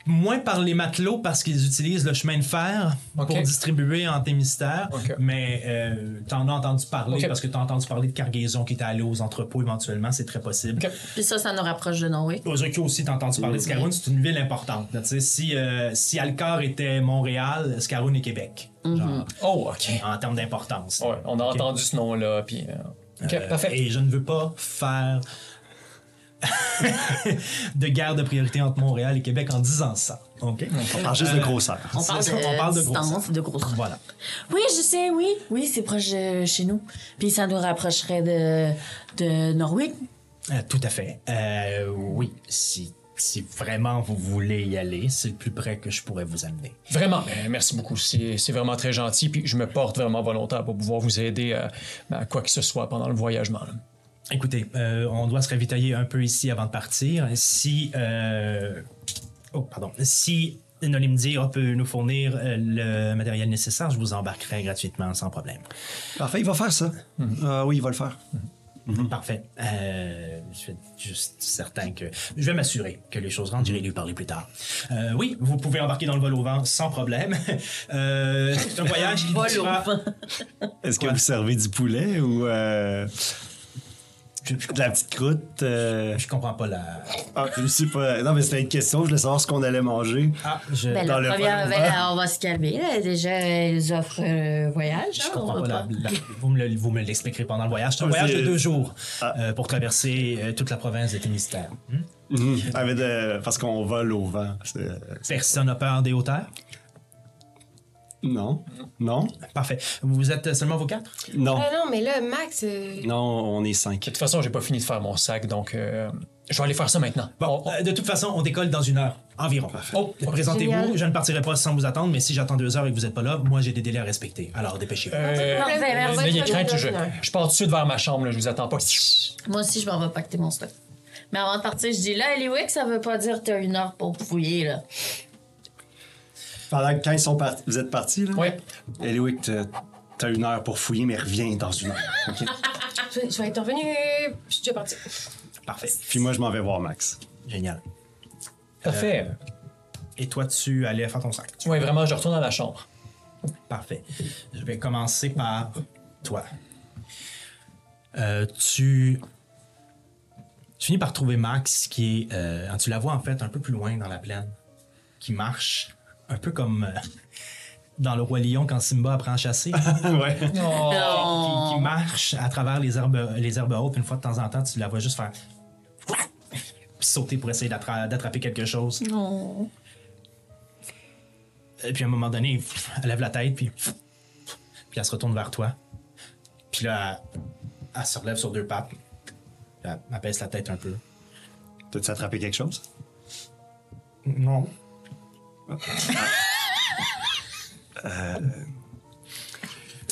Speaker 2: moins par les matelots parce qu'ils utilisent le chemin de fer pour distribuer en Témistère.
Speaker 4: Ok.
Speaker 2: Mais euh, t'en as entendu parler parce que t'as entendu parler de cargaison qui était allée aux entrepôts éventuellement, c'est très possible.
Speaker 3: Puis ça, ça nous rapproche de Norway.
Speaker 2: Ozokyo aussi, t'as entendu parler de Scaroun, c'est une ville importante. là, tu sais, si, euh, si Alcar était Montréal, Scaroun est Québec. Genre,
Speaker 4: Oh, ok.
Speaker 2: en termes d'importance.
Speaker 4: Ouais, on a entendu ce nom-là. Puis. euh, ok,
Speaker 2: Euh,
Speaker 4: parfait.
Speaker 2: Et je ne veux pas faire de guerre de priorité entre Montréal et Québec en disant ça. OK?
Speaker 1: On parle juste de grosseur.
Speaker 3: On parle de,
Speaker 2: on parle de grosseur.
Speaker 3: de grosseur.
Speaker 2: Voilà.
Speaker 3: Oui, je sais, oui. Oui, c'est proche de chez nous. Puis ça nous rapprocherait de, de Norwick.
Speaker 2: Euh, tout à fait. Euh, oui, si, si vraiment vous voulez y aller, c'est le plus près que je pourrais vous amener.
Speaker 4: Vraiment, euh, merci beaucoup. C'est c'est vraiment très gentil. Puis je me porte vraiment volontaire pour pouvoir vous aider à, à quoi que ce soit pendant le voyagement. là.
Speaker 2: Écoutez, euh, on doit se ravitailler un peu ici avant de partir. Si. euh, Oh, pardon. Si Nolim Dir peut nous fournir euh, le matériel nécessaire, je vous embarquerai gratuitement sans problème.
Speaker 1: Parfait, il va faire ça. Ah oui, il va le faire.
Speaker 2: Parfait. Euh, je suis juste certain que. Je vais m'assurer que les choses rentrent. J'irai lui parler plus tard. Euh, oui, vous pouvez embarquer dans le vol au vent sans problème. Euh, c'est un voyage qui
Speaker 3: Vol
Speaker 2: durera-
Speaker 3: vent.
Speaker 1: Est-ce que vous servez du poulet ou euh, de la petite croûte? euh?
Speaker 2: je comprends pas la.
Speaker 1: Ah, je sais pas. Non, mais c'était une question. Je voulais savoir ce qu'on allait manger.
Speaker 2: Ah, je.
Speaker 3: Ben,
Speaker 1: Dans
Speaker 3: la
Speaker 1: le
Speaker 3: première, ben, on va se calmer. Là. Déjà, ils offrent euh, voyage.
Speaker 2: Je
Speaker 3: hein,
Speaker 2: comprends
Speaker 3: on
Speaker 2: pas la, la- vous me le- vous me l'expliquerez pendant le voyage. C'est un voyage de deux jours
Speaker 1: Ah.
Speaker 2: euh, pour traverser euh, toute la province de Témistère. Hmm?
Speaker 1: Mhm. Avec de- Parce qu'on vole au vent. C'est-
Speaker 2: Personne n'a peur des hauteurs?
Speaker 1: Non. Non?
Speaker 2: Parfait. Vous êtes seulement vous quatre?
Speaker 1: Non.
Speaker 5: Ah non, mais là, Max. euh,
Speaker 1: Non, on est
Speaker 4: De
Speaker 1: cinq.
Speaker 4: toute façon, j'ai pas fini de faire mon sac, donc euh, je vais aller faire ça maintenant.
Speaker 2: Bon,
Speaker 4: On- on-
Speaker 2: euh, de toute façon, on décolle dans une heure environ. Oh, présentez-vous.
Speaker 5: Génial.
Speaker 2: Je ne partirai pas sans vous attendre, mais si j'attends deux heures et que vous n'êtes pas là, moi j'ai des délais à respecter. Alors dépêchez-vous.
Speaker 4: Euh,
Speaker 3: Parfait, merci.
Speaker 4: N'ayez
Speaker 5: On va
Speaker 4: crainte,
Speaker 5: être
Speaker 4: je,
Speaker 5: dans une heure.
Speaker 4: je pars tout de suite vers ma chambre, là, je vous attends pas.
Speaker 3: Moi aussi, je m'en vais pacter mon stock. Mais avant de partir, je dis là, Eliwick, ça veut pas dire que t'as une heure pour fouiller, là.
Speaker 1: Pendant que quand ils sont partis, vous êtes partis, là?
Speaker 4: Ouais.
Speaker 1: Eliwick, t'as- t'as une heure pour fouiller, mais reviens dans une heure. OK?
Speaker 5: Je, je vais être revenu. Je suis déjà parti.
Speaker 2: Parfait.
Speaker 1: Puis moi, je m'en vais voir Max.
Speaker 2: Génial.
Speaker 4: Parfait.
Speaker 2: Et toi, tu allais faire ton sac?
Speaker 4: Ouais, vraiment, je retourne à la chambre.
Speaker 2: Parfait. Je vais commencer par toi. Euh, tu... tu finis par trouver Max qui est... euh, tu la vois en fait un peu plus loin dans la plaine, qui marche un peu comme euh, dans le Roi Lion quand Simba apprend à chasser.
Speaker 1: ouais.
Speaker 2: qui, qui marche à travers les herbes, les herbes hautes. Puis une fois de temps en temps, tu la vois juste faire... puis sauter pour essayer d'attra- d'attraper quelque chose.
Speaker 3: Non.
Speaker 2: Et puis à un moment donné, elle lève la tête, puis, puis elle se retourne vers toi. Puis là, elle, elle se relève sur deux pattes. Elle, elle baisse la tête un peu.
Speaker 1: T'as-tu attrapé quelque chose?
Speaker 2: Non.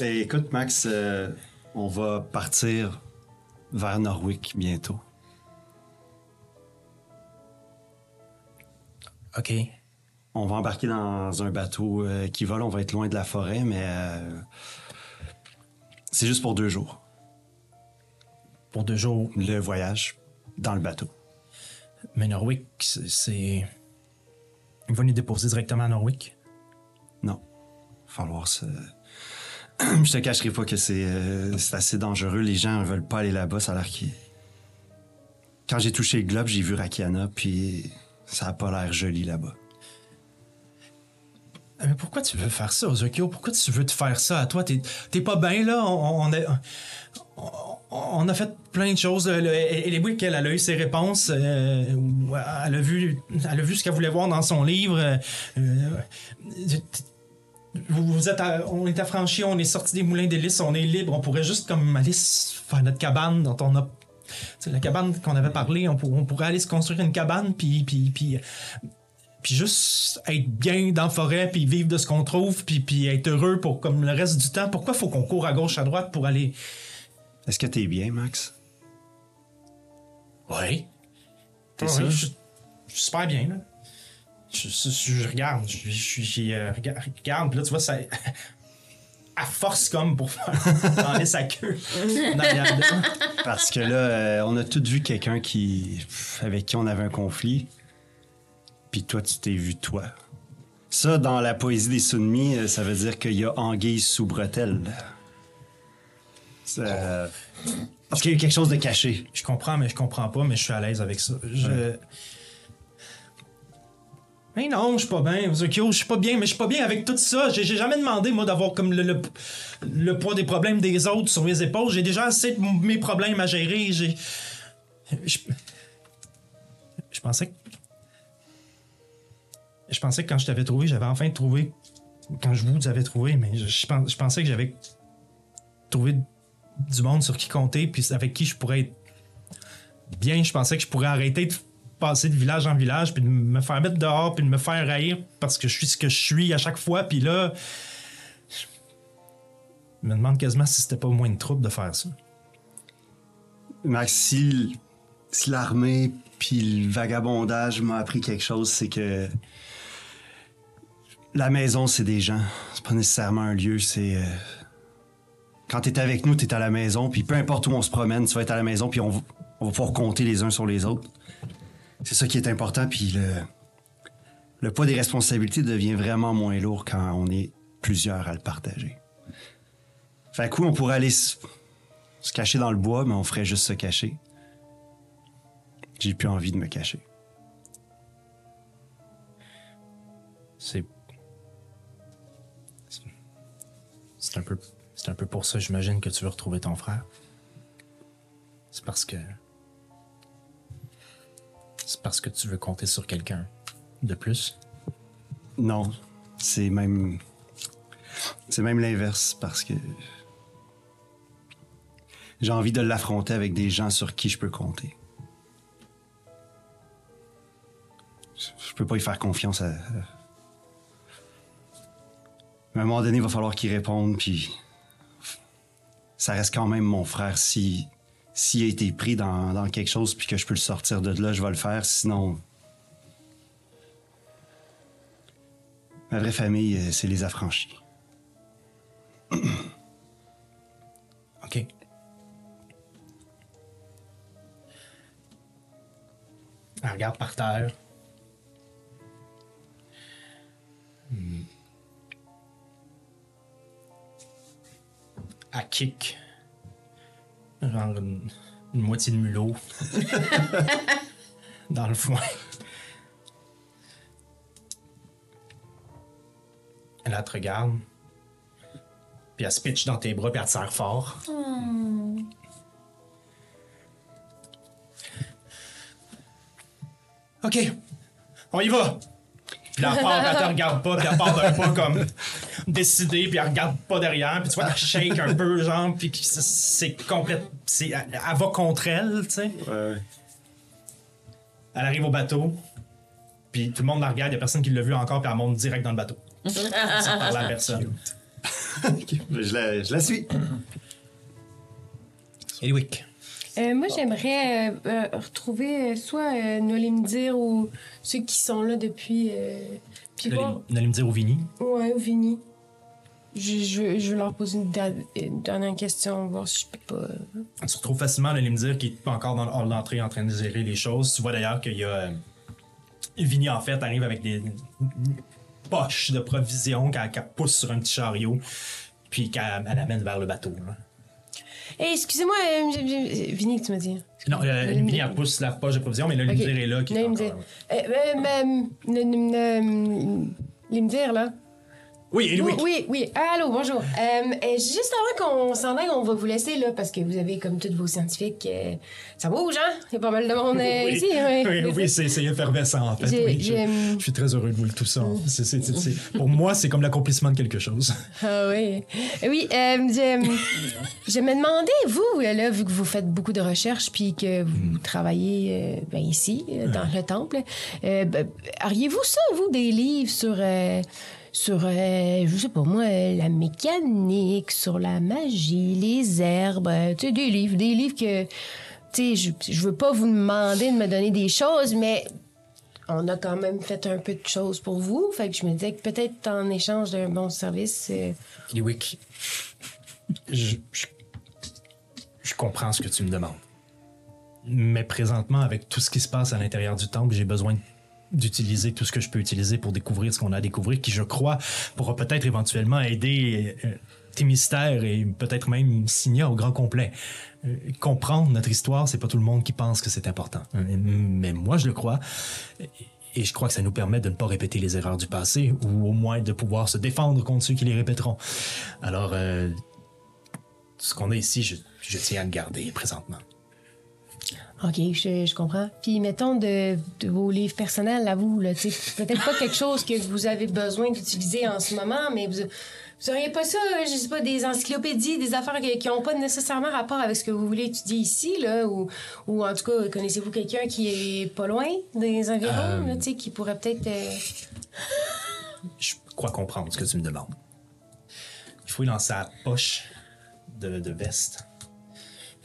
Speaker 1: Eh, écoute, Max, euh, on va partir vers Norwick bientôt.
Speaker 2: OK.
Speaker 1: On va embarquer dans un bateau euh, qui vole. On va être loin de la forêt, mais euh, c'est juste pour deux jours.
Speaker 2: Pour deux jours.
Speaker 1: Le voyage dans le bateau.
Speaker 2: Mais Norwick, c'est. Il va nous déposer directement à Norwick?
Speaker 1: Non. Falloir se. Je te cacherai pas que c'est euh, c'est assez dangereux. Les gens veulent pas aller là-bas. Ça a l'air qu'ils. Quand j'ai touché le globe, j'ai vu Rakiana, puis ça a pas l'air joli là-bas.
Speaker 2: Ah, Mais pourquoi tu veux faire ça, Ozokyo? Pourquoi tu veux te faire ça à toi? T'es pas bien, là? On, on, on a fait plein de choses. Le- le- Elle elle a eu ses réponses. euh, ou elle, a vu, elle a vu ce qu'elle voulait voir dans son livre. euh, euh, vous, êtes on est affranchis, on est sorti des moulins d'hélice, on est libre. On pourrait juste comme se faire notre cabane dont on a... C'est la cabane qu'on avait parlé, on pourrait aller se construire une cabane, puis, puis, puis puis juste être bien dans la forêt, puis vivre de ce qu'on trouve, puis, puis être heureux pour comme le reste du temps. Pourquoi faut qu'on court à gauche, à droite pour aller...
Speaker 1: Est-ce que t'es bien, Max?
Speaker 2: Oui.
Speaker 1: T'es sûr?
Speaker 2: Je, je suis super bien, là. Je, je- je- je regarde, je, je, je- euh, rega- regarde, puis là, tu vois, ça... À force comme pour faire enlever sa queue.
Speaker 1: Parce que là, euh, on a tous vu quelqu'un qui, avec qui on avait un conflit. Puis toi, tu t'es vu toi. Ça, dans la poésie des Sunmis, euh, ça veut dire qu'il y a anguille sous bretelle. Euh, parce qu'il y a quelque chose de caché.
Speaker 2: Je comprends, mais je comprends pas, mais je suis à l'aise avec ça. Je... Mais non, je suis pas bien, je suis pas bien, mais je suis pas bien avec tout ça. J'ai jamais demandé, moi, d'avoir comme le, le, le poids des problèmes des autres sur mes épaules. J'ai déjà assez de mes problèmes à gérer. J'ai. je- je pensais que. Je pensais que quand je t'avais trouvé, j'avais enfin trouvé. Quand je vous avais trouvé, mais je, je pensais que j'avais trouvé du monde sur qui compter, puis avec qui je pourrais être bien. Je pensais que je pourrais arrêter de passer de village en village, puis de me faire mettre dehors, puis de me faire haïr parce que je suis ce que je suis à chaque fois, puis là. Je me demande quasiment si c'était pas moins de trouble de faire ça.
Speaker 1: Max, si, si l'armée puis le vagabondage m'a appris quelque chose, c'est que la maison, c'est des gens. C'est pas nécessairement un lieu, c'est... euh, Quand t'es avec nous, t'es à la maison, puis peu importe où on se promène, tu vas être à la maison, puis on, va- pouvoir compter les uns sur les autres. C'est ça qui est important, puis le, le poids des responsabilités devient vraiment moins lourd quand on est plusieurs à le partager. Fait que oui, on pourrait aller se cacher dans le bois, mais on ferait juste se cacher. J'ai plus envie de me cacher.
Speaker 2: C'est- C'est un peu. C'est un peu pour ça, j'imagine, que tu veux retrouver ton frère. C'est parce que. C'est parce que tu veux compter sur quelqu'un de plus.
Speaker 1: Non, c'est même. C'est même l'inverse parce que. J'ai envie de l'affronter avec des gens sur qui je peux compter. Je- peux pas y faire confiance à. À un moment donné, il va falloir qu'il réponde, puis. Ça reste quand même mon frère. Si. S'il a été pris dans, dans quelque chose, puis que je peux le sortir de là, je vais le faire. Sinon, Ma vraie famille, euh, c'est les affranchis.
Speaker 2: OK. Elle regarde par terre. Hmm. Elle kick. Genre une, une moitié de mulot. Dans le foin. Elle te regarde. Puis elle se pitch dans tes bras, puis elle te serre fort. OK, on y va. Puis la part, elle te regarde pas, puis elle part d'un pas comme décidée, puis elle regarde pas derrière, puis tu vois, elle shake un peu, genre, puis c'est- complète. c'est- Elle, elle va contre elle, tu sais. Elle arrive au bateau, puis tout le monde la regarde, il y a personne qui l'a vu encore, puis elle monte direct dans le bateau. Sans parler à personne.
Speaker 1: Je la, je la suis.
Speaker 2: Eliwick.
Speaker 5: Euh, moi, j'aimerais euh, euh, retrouver soit euh, Nolimdir ou ceux qui sont là depuis. Puis
Speaker 2: dire au Vini.
Speaker 5: Ouais, ou Vinny. Je, je, je vais leur poser une, dernière question, voir si je peux pas.
Speaker 2: Tu retrouves facilement le Limdir qui est encore dans le hall d'entrée en train de gérer les choses. Tu vois d'ailleurs qu'il y a. Vinny, en fait, arrive avec des poches de provisions qu'elle pousse sur un petit chariot, puis qu'elle elle amène vers le bateau. là.
Speaker 5: Hey, excusez-moi, euh, Vinny, que tu m'as dit.
Speaker 2: Non, euh, Vinny, elle pousse la poche de provisions, mais
Speaker 5: Ok.
Speaker 2: Limdir est là. Qui est encore-
Speaker 5: Euh, euh, euh, Limdir, là.
Speaker 2: Oui.
Speaker 5: Oui, oui, oui. Allô, bonjour. Euh, juste avant qu'on s'en aille, on va vous laisser, là, parce que vous avez, comme tous vos scientifiques, euh, ça bouge, hein? Il y a pas mal de monde euh,
Speaker 2: Oui,
Speaker 5: ici.
Speaker 2: oui, oui, c'est effervescent en fait.
Speaker 5: J'ai-
Speaker 2: Oui, je, je suis très heureux de vous le tout ça. C'est- pour moi, c'est comme l'accomplissement de quelque chose.
Speaker 5: Ah oui. Oui, je, je me demandais, vous, là, vu que vous faites beaucoup de recherches puis que vous travaillez euh, ben, ici, dans le temple, ben, auriez-vous ça, vous, des livres sur, sur euh, je sais pas moi, la mécanique, sur la magie, les herbes, euh, tu sais, des livres, des livres que, tu sais, je, je veux pas vous demander de me donner des choses, mais on a quand même fait un peu de choses pour vous. Fait que je me disais que peut-être en échange d'un bon service. euh,
Speaker 2: Eliwick, je, je, je comprends ce que tu me demandes. Mais présentement, avec tout ce qui se passe à l'intérieur du temple, j'ai besoin d'utiliser tout ce que je peux utiliser pour découvrir ce qu'on a à découvrir, qui, je crois, pourra peut-être éventuellement aider euh, tes mystères et peut-être même Signa au grand complet. Euh, comprendre notre histoire, c'est pas tout le monde qui pense que c'est important. Euh, Mais moi, je le crois. Et je crois que ça nous permet de ne pas répéter les erreurs du passé, ou au moins de pouvoir se défendre contre ceux qui les répéteront. Alors, ce qu'on a ici, je, je tiens à le garder présentement.
Speaker 5: OK, je, je comprends. Puis, mettons, de, de vos livres personnels à vous, peut-être pas quelque chose que vous avez besoin d'utiliser en ce moment, mais vous, vous auriez pas ça, je sais pas, des encyclopédies, des affaires qui n'ont pas nécessairement rapport avec ce que vous voulez étudier ici, là, ou, ou en tout cas, connaissez-vous quelqu'un qui est pas loin des environs, là, tu sais, qui pourrait peut-être... euh,
Speaker 2: Je crois comprendre ce que tu me demandes. Il fouille dans sa poche de, de veste.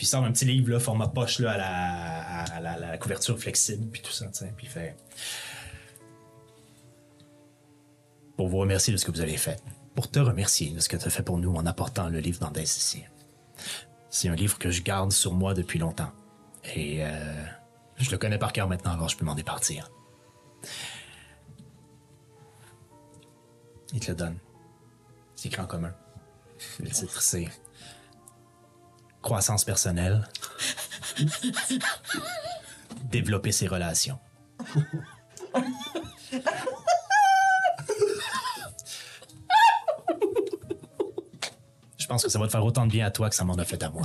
Speaker 2: Puis il sort un petit livre, là, format poche, là, à la, couverture flexible, puis tout ça, tu. Puis il fait. Pour vous remercier de ce que vous avez fait. Pour te remercier de ce que tu as fait pour nous en apportant le livre d'Andès ici. C'est un livre que je garde sur moi depuis longtemps. Et euh, je le connais par cœur maintenant, alors je peux m'en départir. Il te le donne. C'est écrit en commun. Le titre, c'est Croissance personnelle. Développer ses relations. Je pense que ça va te faire autant de bien à toi que ça m'en a fait à moi.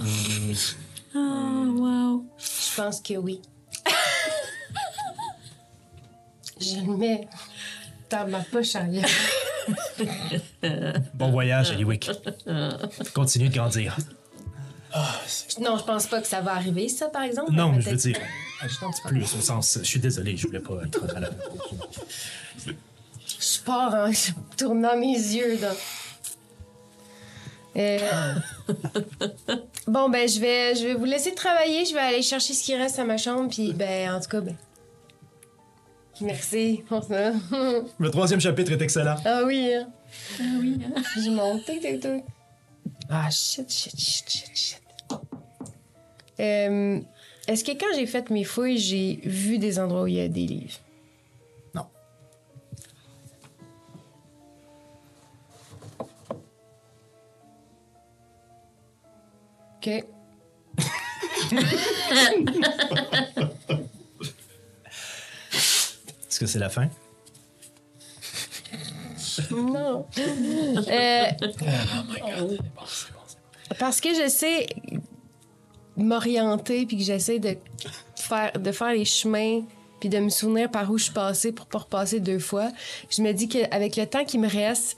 Speaker 5: Je pense que oui. je le mets dans ma poche arrière.
Speaker 2: Bon voyage, Eliwick. Continue de grandir.
Speaker 5: Non, je pense pas que ça va arriver, ça, par exemple.
Speaker 2: Non,
Speaker 5: mais
Speaker 2: je veux dire, plus au sens. Je suis désolé, je voulais pas être à la.
Speaker 5: Je pars en tournant mes yeux dans. Euh, bon, ben, je vais, je vais vous laisser travailler. Je vais aller chercher ce qui reste à ma chambre. Puis, ben, en tout cas, ben. Merci pour ça.
Speaker 2: Le troisième chapitre est excellent.
Speaker 5: ah oui, hein. Ah oui, hein. J'ai monté, tic, tic. Ah, shit, shit, shit, shit, shit. Euh, Est-ce que quand j'ai fait mes fouilles, j'ai vu des endroits où il y a des livres?
Speaker 2: Non.
Speaker 5: OK.
Speaker 2: Est-ce que c'est la fin?
Speaker 5: Non. Euh, parce que j'essaie m'orienter puis que j'essaie de faire de faire les chemins puis de me souvenir par où je passée pour pas repasser deux fois. Je me dis qu'avec le temps qui me reste,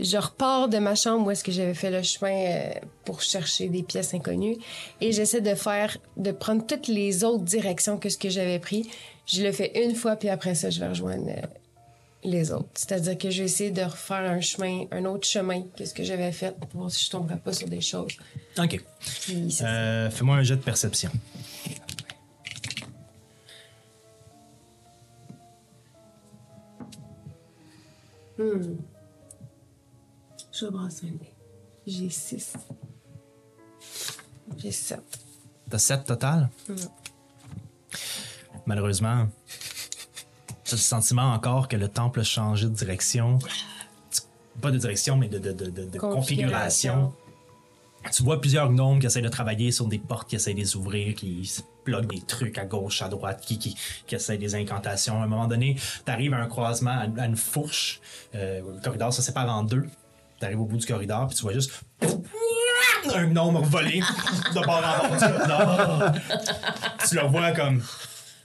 Speaker 5: je repars de ma chambre où est-ce que j'avais fait le chemin euh, pour chercher des pièces inconnues et j'essaie de faire de prendre toutes les autres directions que ce que j'avais pris. Je le fais une fois puis après ça je vais rejoindre euh, les autres. C'est-à-dire que je vais essayer de refaire un chemin, un autre chemin que ce que j'avais fait pour voir si je tomberais pas sur des choses.
Speaker 2: Ok. Euh, Fais-moi un jet de perception.
Speaker 5: Je vais brasser un nez. J'ai six. J'ai sept.
Speaker 2: T'as 7 total? Malheureusement, le sentiment encore que le temple a changé de direction? Pas de direction, mais de, de- de- configuration. Tu vois plusieurs gnomes qui essaient de travailler sur des portes, qui essaient de les ouvrir, qui se pluguent des trucs à gauche, à droite, qui, qui, qui essaient des incantations. À un moment donné, tu arrives à un croisement, à une, à une fourche. Euh, le corridor se sépare en deux. Tu arrives au bout du corridor, puis tu vois juste un gnome volé de bord en bord du corridor. tu le vois comme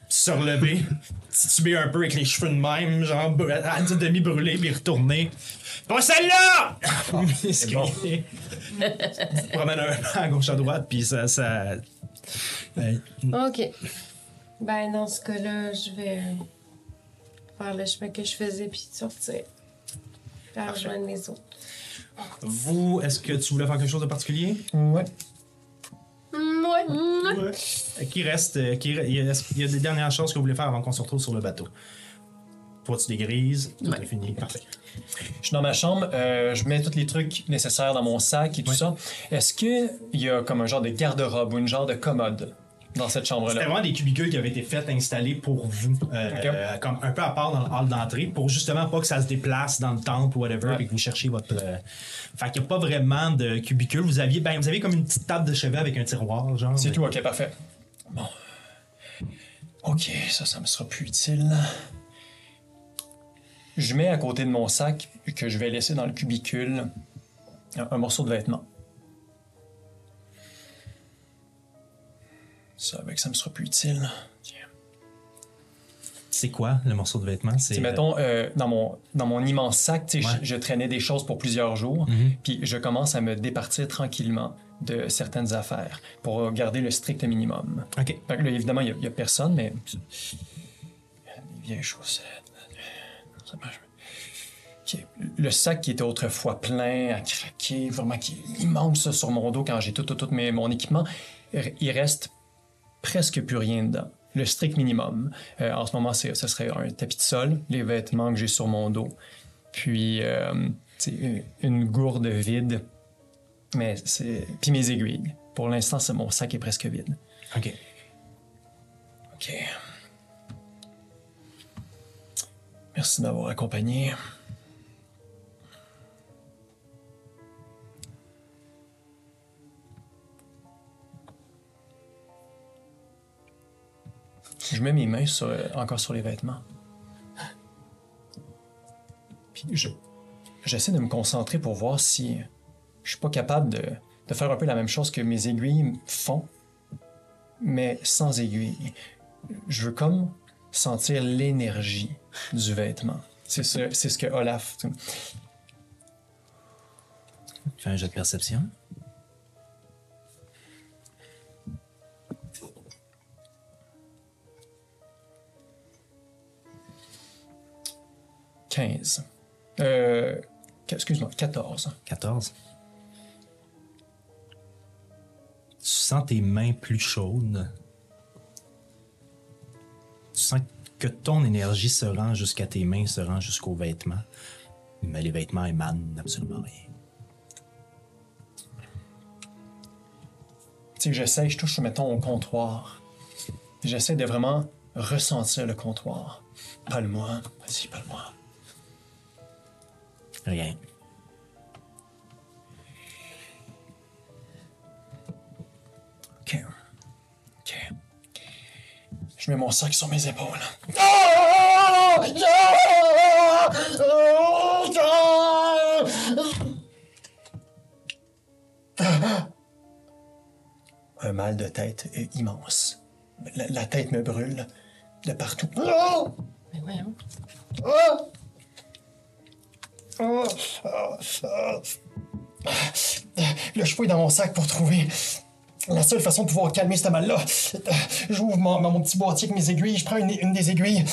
Speaker 2: se relever, tituber un peu avec les cheveux de même, genre à demi brûlé, puis retourner. Pas celle-là! Il se crie. Tu te promènes un peu à gauche à droite, puis ça. ça euh,
Speaker 5: OK. Ben, dans ce cas-là, je vais faire le chemin que je faisais puis sortir. Puis rejoindre les autres.
Speaker 2: vous, est-ce que tu voulais faire quelque chose de particulier?
Speaker 4: Ouais.
Speaker 5: Ouais.
Speaker 2: Qui reste. euh, Qui, il, y a, il y a des dernières choses que vous voulez faire avant qu'on se retrouve sur le bateau. Toi, tu dégrises, tout
Speaker 3: Ouais.
Speaker 2: est fini. Parfait.
Speaker 4: Je suis dans ma chambre, euh, je mets tous les trucs nécessaires dans mon sac et tout ça. Est-ce qu'il y a comme un genre de garde-robe ou une genre de commode? Dans cette
Speaker 2: C'était
Speaker 4: chambre-là?
Speaker 2: vraiment des cubicules qui avaient été faits, installés pour vous, euh, euh, comme un peu à part dans le hall d'entrée, pour justement pas que ça se déplace dans le temple ou whatever,
Speaker 4: Ouais.
Speaker 2: et que vous cherchiez votre. euh, Fait qu'il n'y a pas vraiment de cubicules. Vous aviez, ben, vous avez comme une petite table de chevet avec un tiroir, genre.
Speaker 4: C'est
Speaker 2: mais-
Speaker 4: tout, ok, parfait. Bon. Ok, ça, ça me sera plus utile. Je mets à côté de mon sac que je vais laisser dans le cubicule un, un morceau de vêtement. Ça, avec ça me sera plus utile.
Speaker 2: C'est quoi le morceau de vêtement? C'est
Speaker 4: sais, mettons, euh, dans, mon, dans mon immense sac,
Speaker 2: Ouais.
Speaker 4: je, je traînais des choses pour plusieurs jours,
Speaker 2: Mhm.
Speaker 4: puis je commence à me départir tranquillement de certaines affaires pour garder le strict minimum.
Speaker 2: OK.
Speaker 4: Fait que là, évidemment, il n'y a, personne, mais. Des vieilles chaussettes. Ça marche. Ok. Le sac qui était autrefois plein, à craquer, vraiment qui est immense sur mon dos quand j'ai tout, tout, tout mes- mon équipement, il reste presque plus rien dedans. Le strict minimum. Euh, en ce moment, ce serait un tapis de sol, les vêtements que j'ai sur mon dos, puis euh, une gourde vide, mais c'est puis mes aiguilles. Pour l'instant, mon sac est presque vide.
Speaker 2: OK.
Speaker 4: OK. Merci de m'avoir accompagné. Je mets mes mains euh, encore sur les vêtements. Puis je, j'essaie de me concentrer pour voir si je suis pas capable de, de faire un peu la même chose que mes aiguilles font, mais sans aiguille. Je veux comme sentir l'énergie du vêtement. C'est ce, c'est ce que Olaf.
Speaker 2: Fais un jet de perception.
Speaker 4: « 15. Euh, excuse-moi, 14.
Speaker 2: 14. Tu sens tes mains plus chaudes. Tu sens que ton énergie se rend jusqu'à tes mains, se rend jusqu'aux vêtements. Mais les vêtements émanent absolument rien.
Speaker 4: Tu sais, j'essaie, je touche, mettons, au comptoir. J'essaie de vraiment ressentir le comptoir. Parle-moi. Vas-y, parle-moi.
Speaker 2: Rien.
Speaker 4: OK. OK. Je mets mon sac sur mes épaules. Un mal de tête est immense. La, la tête me brûle de partout.
Speaker 5: Mais voyons.
Speaker 4: Le cheveu est dans mon sac pour trouver la seule façon de pouvoir calmer ce mal-là. J'ouvre mon, mon petit boîtier avec mes aiguilles, je prends une, des aiguilles.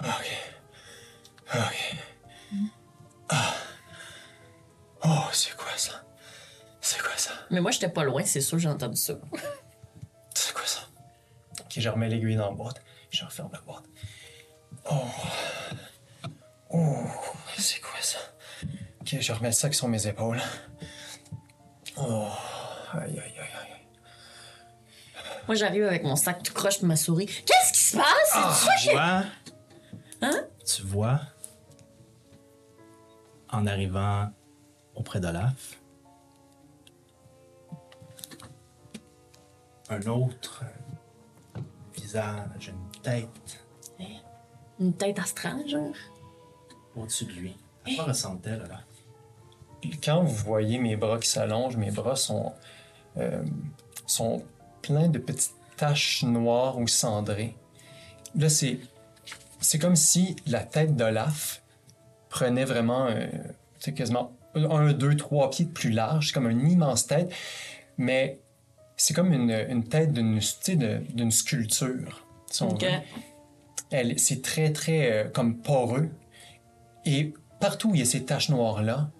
Speaker 4: Ok. Ok. Ah. Oh, c'est quoi ça? C'est quoi ça?
Speaker 3: Mais moi, j'étais pas loin, c'est sûr, j'ai entendu ça.
Speaker 4: C'est quoi ça? Ok, je remets l'aiguille dans la boîte. Je referme la boîte. Oh. Oh, c'est quoi ça? Ok, je remets le sac sur mes épaules. Oh. Aïe, aïe, aïe, aïe.
Speaker 3: Moi, j'arrive avec mon sac tout croche ma souris. Qu'est-ce qui se passe? C'est
Speaker 2: Tu vois,
Speaker 3: Hein?
Speaker 2: tu vois, en arrivant auprès d'Olaf, un autre visage, une tête
Speaker 3: Une tête astrale, genre?
Speaker 2: au-dessus de lui. À quoi ressemble-t-elle, Olaf?
Speaker 4: Quand vous voyez mes bras qui s'allongent, mes bras sont, euh, sont pleins de petites taches noires ou cendrées. Là, c'est, c'est comme si la tête d'Olaf prenait vraiment euh, quasiment un, deux, trois pieds de plus large. Comme une immense tête, mais c'est comme une, une tête d'une, sculpture. si on
Speaker 3: Ok.
Speaker 4: veut. Elle, c'est très, très euh, comme poreux. Et partout où il y a ces taches noires-là,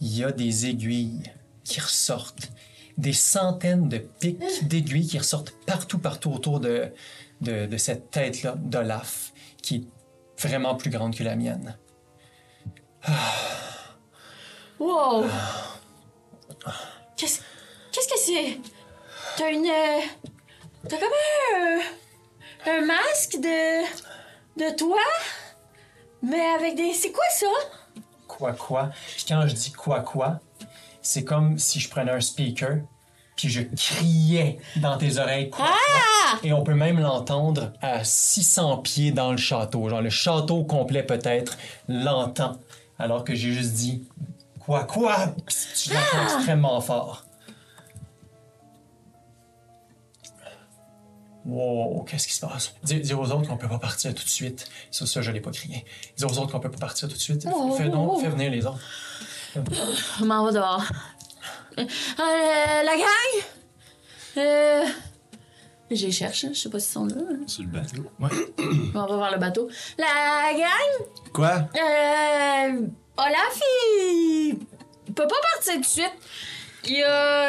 Speaker 4: il y a des aiguilles qui ressortent. Des centaines de pics d'aiguilles qui ressortent partout, partout autour de, de, de cette tête-là d'Olaf, qui est vraiment plus grande que la mienne.
Speaker 3: Wow! Qu'est-ce qu'est-ce que c'est? T'as une. euh, T'as comme un. Un masque de. de toi? Mais avec des. C'est quoi ça?
Speaker 4: Quoi, quoi? Puis quand je dis quoi, quoi, c'est comme si je prenais un speaker, puis je criais dans tes oreilles. Quoi, quoi. Et on peut même l'entendre à 600 pieds dans le château. Genre le château complet peut-être l'entend. Alors que j'ai juste dit quoi quoi. Tu l'entends extrêmement fort. Wow, qu'est-ce qui se passe? Dis, dis aux autres qu'on peut pas partir tout de suite. Ça, ça, je l'ai pas crié. Dis aux autres qu'on peut pas partir tout de suite.
Speaker 5: Oh,
Speaker 4: fais, non,
Speaker 5: oh.
Speaker 4: fais venir les autres.
Speaker 3: Je m'en vais dehors. Euh, euh, la gang? Euh. Je les cherche, je sais pas s'ils sont là. hein.
Speaker 1: Sur le bateau.
Speaker 3: On va voir le bateau. La gang?
Speaker 1: Quoi?
Speaker 3: Euh. Olaf, il. il peut pas partir tout de suite. Il y a.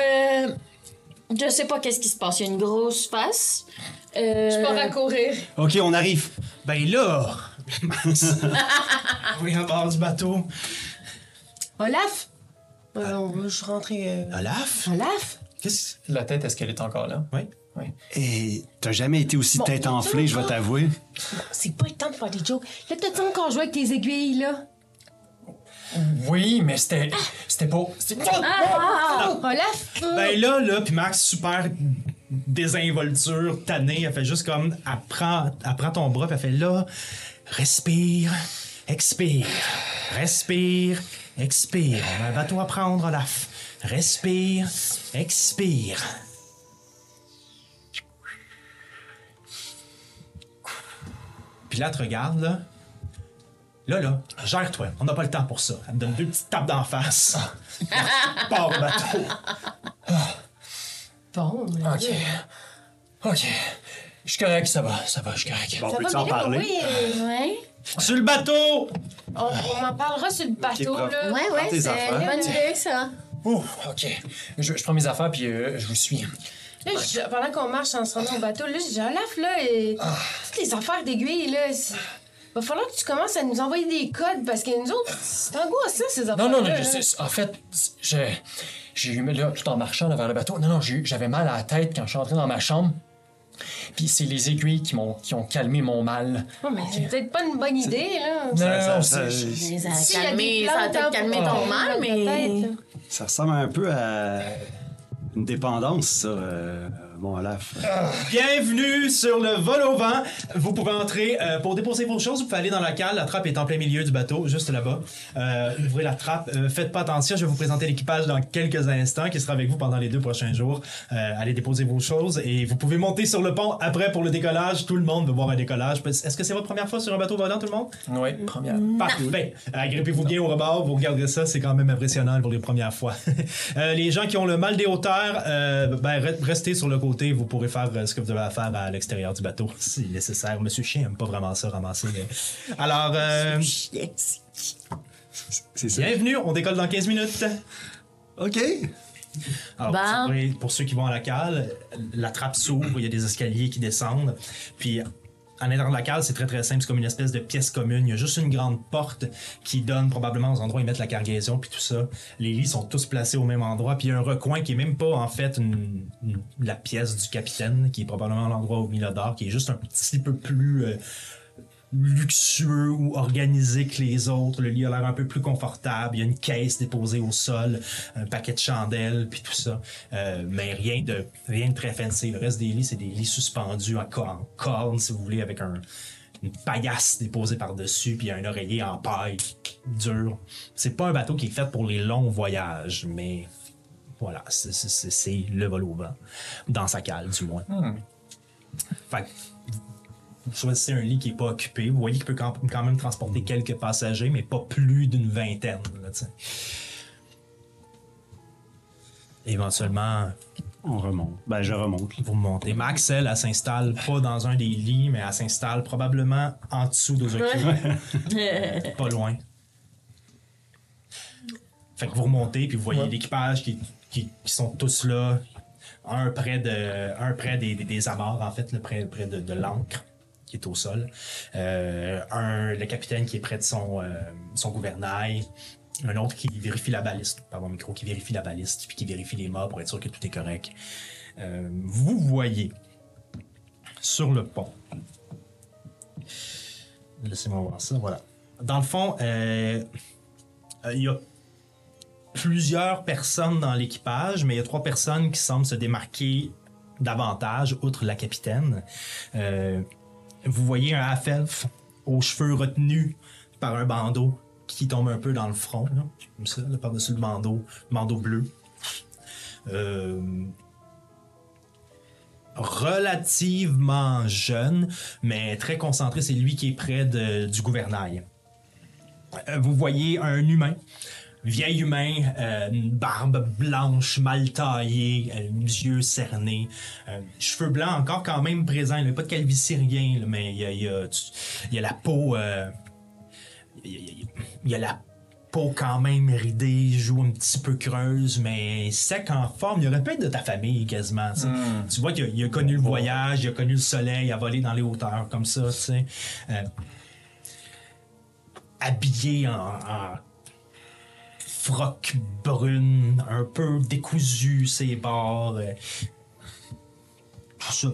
Speaker 3: euh, Je sais pas qu'est-ce qui se passe. Il y a une grosse face. Euh...
Speaker 5: Je pars à courir.
Speaker 1: Ok, on arrive.
Speaker 2: Ben là! oui, à bord du bateau.
Speaker 5: Olaf? Euh, je suis rentrée. euh,
Speaker 2: Olaf?
Speaker 5: Olaf?
Speaker 2: Qu'est-ce
Speaker 4: La tête, est-ce qu'elle est encore là?
Speaker 2: Oui.
Speaker 4: Oui.
Speaker 1: Et t'as jamais été aussi
Speaker 5: Bon,
Speaker 1: tête enflée, je vais t'avouer?
Speaker 5: C'est pas le temps de faire des jokes. Là, t'as-tu encore joué avec tes aiguilles, là?
Speaker 4: Oui, mais c'était. C'était pas. c'était-
Speaker 5: Olaf? euh,
Speaker 2: Ben là, là, puis Max, super désinvolture, tannée, elle fait juste comme, elle prend, elle prend ton bras, puis elle fait là, respire, expire, respire, expire. On a un bateau à prendre, Olaf. Respire, expire. Puis là, elle te regarde, là. Là, là, gère-toi. On n'a pas le temps pour ça. Elle me donne deux petites tapes d'en face. Pars au bateau.
Speaker 5: Bon, mais-
Speaker 4: Ok. Ok. Je suis correct, ça va, ça va, je suis correct.
Speaker 1: Bon,
Speaker 5: Ça
Speaker 1: peux-tu
Speaker 5: va
Speaker 1: en
Speaker 5: bien,
Speaker 1: parler?
Speaker 5: oui.
Speaker 3: Ouais.
Speaker 2: Sur le bateau!
Speaker 5: on on en parlera sur le bateau,
Speaker 1: prof.
Speaker 5: là.
Speaker 3: Ouais, ouais, c'est une bonne idée, ça.
Speaker 4: Ouh, ok. Je, je prends mes affaires puis euh, je vous suis.
Speaker 5: Là, je- pendant qu'on marche en se rendant au bateau, là, j'ai Olaf, là, et toutes les affaires d'aiguilles, là, c'est- va falloir que tu commences à nous envoyer des codes parce que nous autres, c'est angoissant, ces affaires.
Speaker 4: Non, non, non, je sais, en fait, j'ai j'ai eu, là, tout en marchant là, vers le bateau, non, non, j'avais mal à la tête quand je suis entré dans ma chambre. Puis c'est les aiguilles qui m'ont qui ont calmé mon mal.
Speaker 5: mais c'est peut-être pas une bonne idée, là.
Speaker 4: Non,
Speaker 1: Ça-
Speaker 4: non,
Speaker 1: ça-
Speaker 4: c'est-
Speaker 1: ça-
Speaker 3: ça a calmé, ça a peut-être calmé
Speaker 5: Oh,
Speaker 3: ton mal, mais.
Speaker 5: peut-être.
Speaker 1: Ça ressemble un peu à une dépendance, ça, euh, mon Olaf.
Speaker 2: Bienvenue sur le vol au vent. Vous pouvez entrer euh, pour déposer vos choses. Vous pouvez aller dans la cale. La trappe est en plein milieu du bateau, juste là-bas. Euh, ouvrez la trappe. Euh, faites pas attention. Je vais vous présenter l'équipage dans quelques instants qui sera avec vous pendant les deux prochains jours. Euh, allez déposer vos choses et vous pouvez monter sur le pont après pour le décollage. Tout le monde veut voir un décollage. Est-ce que c'est votre première fois sur un bateau volant, tout le monde?
Speaker 4: Oui, première.
Speaker 2: Parfait. Agrippez-vous bien au rebord, vous regarderez ça, c'est quand même impressionnant pour les premières fois. Euh, les gens qui ont le mal des hauteurs, euh, ben, re- restez sur le côté, vous pourrez faire euh, ce que vous devez faire à l'extérieur du bateau, si nécessaire. Monsieur Chien aime pas vraiment ça, ramasser. mais- Alors, euh,
Speaker 1: C'est ça.
Speaker 2: bienvenue, on décolle dans 15 minutes.
Speaker 1: OK.
Speaker 2: Alors,
Speaker 3: Bon.
Speaker 2: pour ceux qui vont à la cale, la trappe s'ouvre, il y a des escaliers qui descendent. Puis, à l'intérieur de la cale, c'est très très simple, c'est comme une espèce de pièce commune. Il y a juste une grande porte qui donne probablement aux endroits où ils mettent la cargaison, puis tout ça. Les lits sont tous placés au même endroit, puis il y a un recoin qui est même pas en fait une- la pièce du capitaine, qui est probablement l'endroit où Mila dort, qui est juste un petit peu plus. euh, luxueux ou organisé que les autres. Le lit a l'air un peu plus confortable. Il y a une caisse déposée au sol, un paquet de chandelles, puis tout ça. Euh, mais rien de, rien de très fancy. Le reste des lits, c'est des lits suspendus en, en corne, si vous voulez, avec un, une paillasse déposée par-dessus, puis un oreiller en paille dur. C'est pas un bateau qui est fait pour les longs voyages, mais voilà, c'est- le vol au vent. Dans sa cale, du moins. Fait que vous choisissez un lit qui n'est pas occupé. Vous voyez qu'il peut quand même transporter quelques passagers, mais pas plus d'une vingtaine. là. Éventuellement,
Speaker 1: On remonte. Ben, je remonte.
Speaker 2: vous montez. Max, elle, elle s'installe pas dans un des lits, mais elle s'installe probablement en dessous d'Ozokyo. pas loin. Fait que vous remontez, puis vous voyez
Speaker 4: Ouais.
Speaker 2: l'équipage qui, qui, qui sont tous là. Un près, de, un près des, des, des amarres, en fait, là, près, près de, de l'ancre qui est au sol. Euh, un, le capitaine qui est près de son, euh, son gouvernail. Un autre qui vérifie la baliste, par mon micro, qui vérifie la baliste, puis qui vérifie les mâts pour être sûr que tout est correct. Euh, vous voyez sur le pont. Laissez-moi voir ça, voilà. Dans le fond, il y a plusieurs personnes dans l'équipage, mais il y a trois personnes qui semblent se démarquer davantage, outre la capitaine. Vous voyez un half-elf aux cheveux retenus par un bandeau qui tombe un peu dans le front, comme ça, là, par-dessus le bandeau, bandeau bleu. Euh, relativement jeune, mais très concentré. C'est lui qui est près du gouvernail. Euh, Vous voyez un humain, vieil humain, euh, une barbe blanche, mal taillée, euh, yeux cernés, euh, cheveux blancs encore quand même présents. Il n'y a pas de calvitie, rien, là, mais il y a, il y a- tu- il y a la peau. euh, il y a- il y la peau quand même ridée, joue un petit peu creuse, mais sec en forme. Il aurait pu être de ta famille quasiment. tu. Tu vois qu'il a, il a connu le voyage, il a connu le soleil, il a volé dans les hauteurs comme ça. tu sais. Habillé en, en froc brune, un peu décousu, ses bords. euh, tout ça.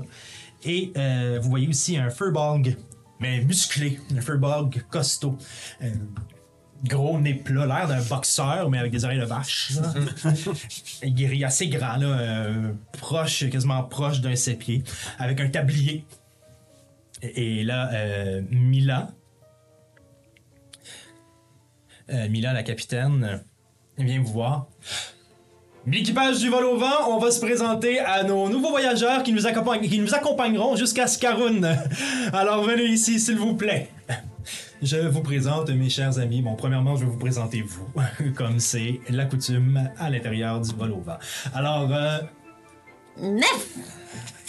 Speaker 2: Et euh, vous voyez aussi un furbolg, mais musclé, un furbolg costaud. Euh, gros nez plat, l'air d'un boxeur, mais avec des oreilles de vache. Il est assez grand, là, proche, quasiment proche d'un sept pieds, avec un tablier. Et, et là, Mila, euh, Mila, la capitaine, euh, vient vous voir. L'équipage du vol au vent, on va se présenter à nos nouveaux voyageurs qui nous, accompagne- qui nous accompagneront jusqu'à Scaroun. Alors venez ici, s'il vous plaît. Je vous présente, mes chers amis. Bon, premièrement, je vais vous présenter vous, comme c'est la coutume à l'intérieur du vol au vent. Alors, euh,
Speaker 3: Neuf!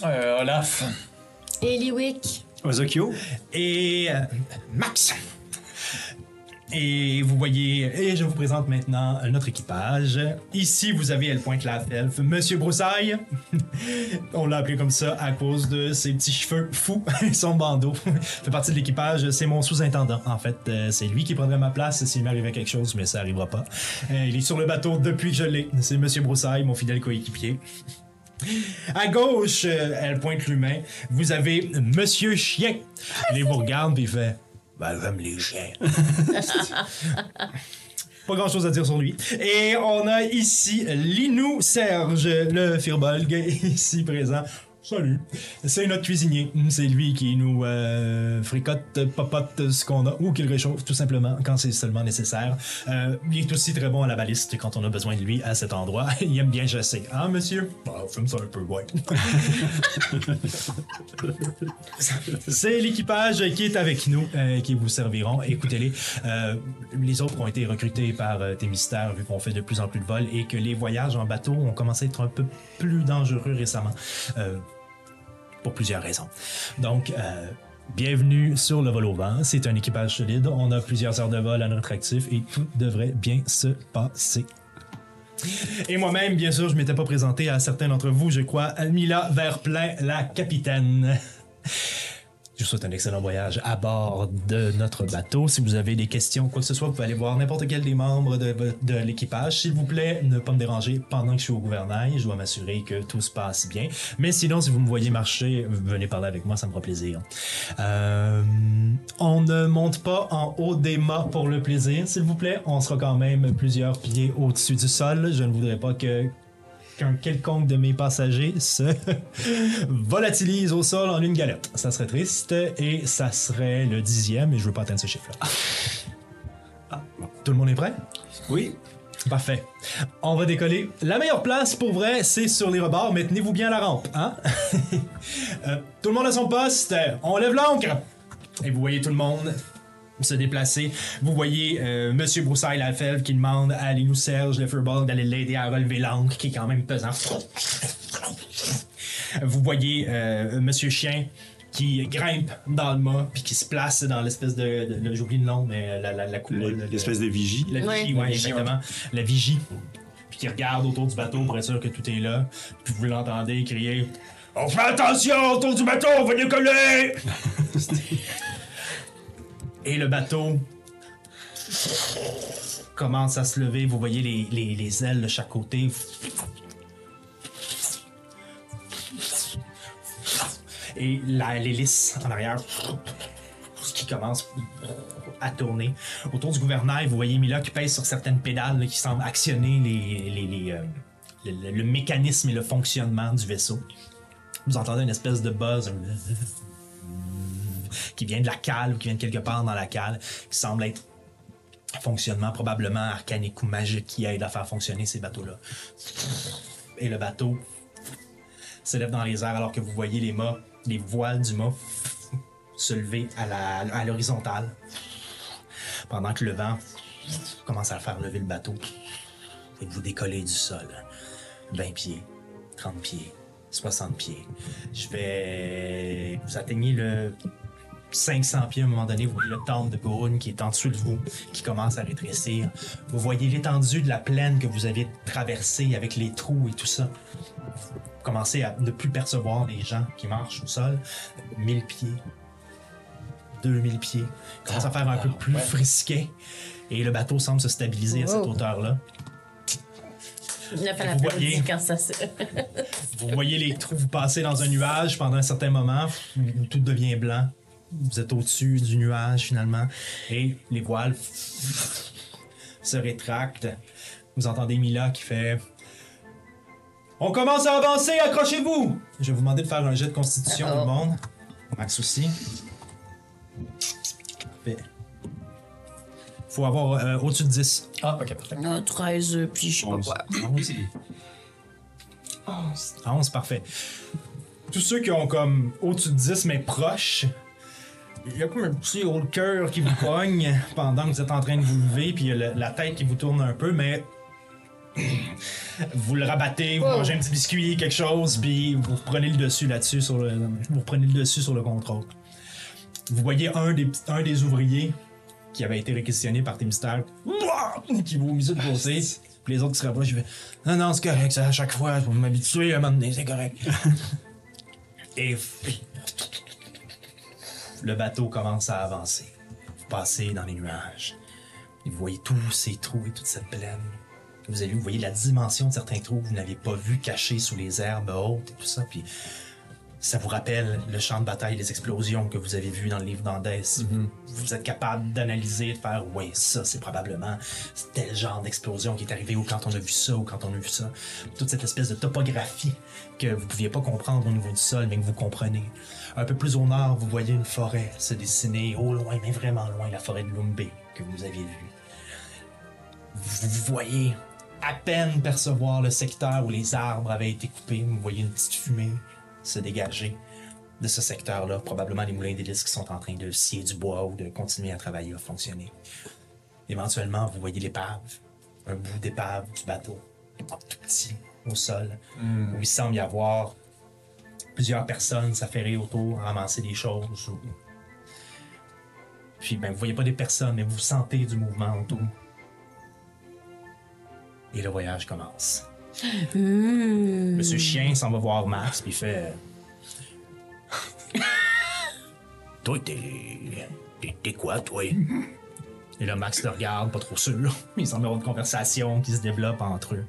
Speaker 4: Euh, Olaf.
Speaker 5: Eliwick.
Speaker 1: Ozokyo?
Speaker 2: et euh, Max. Et vous voyez, et je vous présente maintenant notre équipage. Ici, vous avez, la elfe, Monsieur Broussaille. On l'a appelé comme ça à cause de ses petits cheveux fous et son bandeau. fait partie de l'équipage. C'est mon sous-intendant, en fait. Euh, c'est lui qui prendrait ma place s'il m'arrivait quelque chose, mais ça arrivera pas. Euh, il est sur le bateau depuis que je l'ai. C'est Monsieur Broussaille, mon fidèle coéquipier. À gauche, euh, elle pointe l'humain. Vous avez Monsieur Chien. Il vous regarde puis il fait Les chiens. Pas grand chose à dire sur lui. Et on a ici Linou Serge, le Firbolg, ici présent. Salut. C'est notre cuisinier. C'est lui qui nous euh, fricote, popote ce qu'on a ou qu'il réchauffe tout simplement quand c'est seulement nécessaire. Euh, il est aussi très bon à la baliste quand on a besoin de lui à cet endroit. Il aime bien chasser. Hein, monsieur? Ah, fume ça un peu, ouais. C'est l'équipage qui est avec nous, euh, qui vous serviront. Écoutez-les, les autres ont été recrutés par Thémistère, vu qu'on fait de plus en plus de vols et que les voyages en bateau ont commencé à être un peu plus dangereux récemment. Pour plusieurs raisons. Donc, euh, bienvenue sur le vol au vent. C'est un équipage solide. On a plusieurs heures de vol à notre actif et tout devrait bien se passer. Et moi-même, bien sûr, je m'étais pas présenté à certains d'entre vous, je crois, Mila Verplein, la capitaine. Je vous souhaite un excellent voyage à bord de notre bateau. Si vous avez des questions, quoi que ce soit, vous pouvez aller voir n'importe quel des membres de, l'équipage. S'il vous plaît, ne pas me déranger pendant que je suis au gouvernail. Je dois m'assurer que tout se passe bien. Mais sinon, si vous me voyez marcher, venez parler avec moi, ça me fera plaisir. Euh, on ne monte pas en haut des mâts pour le plaisir, s'il vous plaît. On sera quand même plusieurs pieds au-dessus du sol. Je ne voudrais pas que qu'un quelconque de mes passagers se volatilise au sol en une galette. Ça serait triste et ça serait le dixième et je veux pas atteindre ce chiffre-là. Tout le monde est prêt?
Speaker 1: Oui.
Speaker 2: Parfait. On va décoller. La meilleure place pour vrai, c'est sur les rebords, mais tenez-vous bien à la rampe, hein? Euh, tout le monde à son poste. On lève l'ancre. Et vous voyez tout le monde se déplacer. Vous voyez euh, Monsieur Broussaille Lalfeld qui demande à Linou Serge le Furball d'aller l'aider à relever l'ancre qui est quand même pesant. Vous voyez euh, Monsieur Chien qui grimpe dans le mât puis qui se place dans l'espèce de, de- de- j'oublie le nom mais la la, la
Speaker 1: L'espèce de vigie.
Speaker 2: la
Speaker 3: Ouais.
Speaker 2: vigie, ouais, exactement. La vigie. Puis qui regarde autour du bateau pour être sûr que tout est là. Puis vous l'entendez crier On fait attention autour du bateau, on va décoller Et le bateau commence à se lever. Vous voyez les, les- les ailes de chaque côté. Et l'hélice en arrière qui commence à tourner. Autour du gouvernail, vous voyez Mila qui pèse sur certaines pédales qui semblent actionner les, les- euh, le, le- mécanisme et le fonctionnement du vaisseau. Vous entendez une espèce de buzz qui vient de la cale ou qui vient de quelque part dans la cale, qui semble être fonctionnement probablement arcanique ou magique qui aide à faire fonctionner ces bateaux-là. Et le bateau s'élève dans les airs alors que vous voyez les mâts, les voiles du mât se lever à la- à l'horizontale pendant que le vent commence à faire lever le bateau et vous décollez du sol. 20 pieds, 30 pieds, 60 pieds. Je vais... Vous atteignez le 500 pieds à un moment donné, vous voyez le temple de Gorun qui est en dessous de vous, qui commence à rétrécir. Vous voyez l'étendue de la plaine que vous aviez traversée avec les trous et tout ça. Vous commencez à ne plus percevoir les gens qui marchent au sol. 1000 pieds, 2000 pieds. Commence à faire un peu plus frisquet. Et le bateau semble se stabiliser à cette hauteur-là. Vous voyez.
Speaker 3: quand ça se.
Speaker 2: Vous voyez les trous vous passer dans un nuage pendant un certain moment où tout devient blanc. Vous êtes au-dessus du nuage finalement et les voiles se rétractent. Vous entendez Mila qui fait On commence à avancer, accrochez-vous Je vais vous demander de faire un jet de constitution tout le monde. Max aussi. Fait. Faut avoir euh, au-dessus de 10.
Speaker 4: Ah, ok, parfait.
Speaker 3: Ah, 13, puis je sais pas quoi.
Speaker 2: 11. 11, parfait. Tous ceux qui ont comme au-dessus de 10 mais proches, il y a comme un petit haut de cœur qui vous pogne pendant que vous êtes en train de vous lever, puis il y a le- la tête qui vous tourne un peu, mais vous le rabattez, vous
Speaker 5: Oh.
Speaker 2: mangez un petit biscuit, quelque chose, puis vous prenez le dessus là-dessus sur le, vous prenez le dessus sur le contrôle. Vous voyez un des, petits- un des ouvriers qui avait été réquisitionné par tes mystères, qui vomit sur le côté. Puis les autres qui se rapprochent, je fais Non, non, c'est correct, ça, à chaque fois, je vais m'habituer à un moment donné, c'est correct. Et le bateau commence à avancer. Vous passez dans les nuages. Et vous voyez tous ces trous et toute cette plaine. Vous avez vous voyez la dimension de certains trous que vous n'avez pas vu cachés sous les herbes hautes et tout ça. Puis ça vous rappelle le champ de bataille, les explosions que vous avez vues dans le livre d'Andès. Vous êtes capable d'analyser, de faire, ouais, ça, c'est probablement tel genre d'explosion qui est arrivé ou quand on a vu ça ou quand on a vu ça. Toute cette espèce de topographie que vous pouviez pas comprendre au niveau du sol, mais que vous comprenez. Un peu plus au nord, vous voyez une forêt se dessiner au loin, mais vraiment loin, la forêt de Lumbe que vous avez vue. Vous voyez à peine percevoir le secteur où les arbres avaient été coupés. Vous voyez une petite fumée se dégager de ce secteur-là. Probablement les moulins d'hélice qui sont en train de scier du bois ou de continuer à travailler, à fonctionner. Éventuellement, vous voyez l'épave, un bout d'épave du bateau, tout petit, au sol, où il semble y avoir plusieurs personnes s'affairer autour, ramasser des choses. ou- Puis, ben, vous voyez pas des personnes, mais vous sentez du mouvement autour. Et le voyage commence. Monsieur Chien s'en va voir Max, puis il fait. toi, t'es. t'es- quoi, toi? Et là, Max le regarde, pas trop sûr. Il semble y avoir une conversation qui se développe entre eux.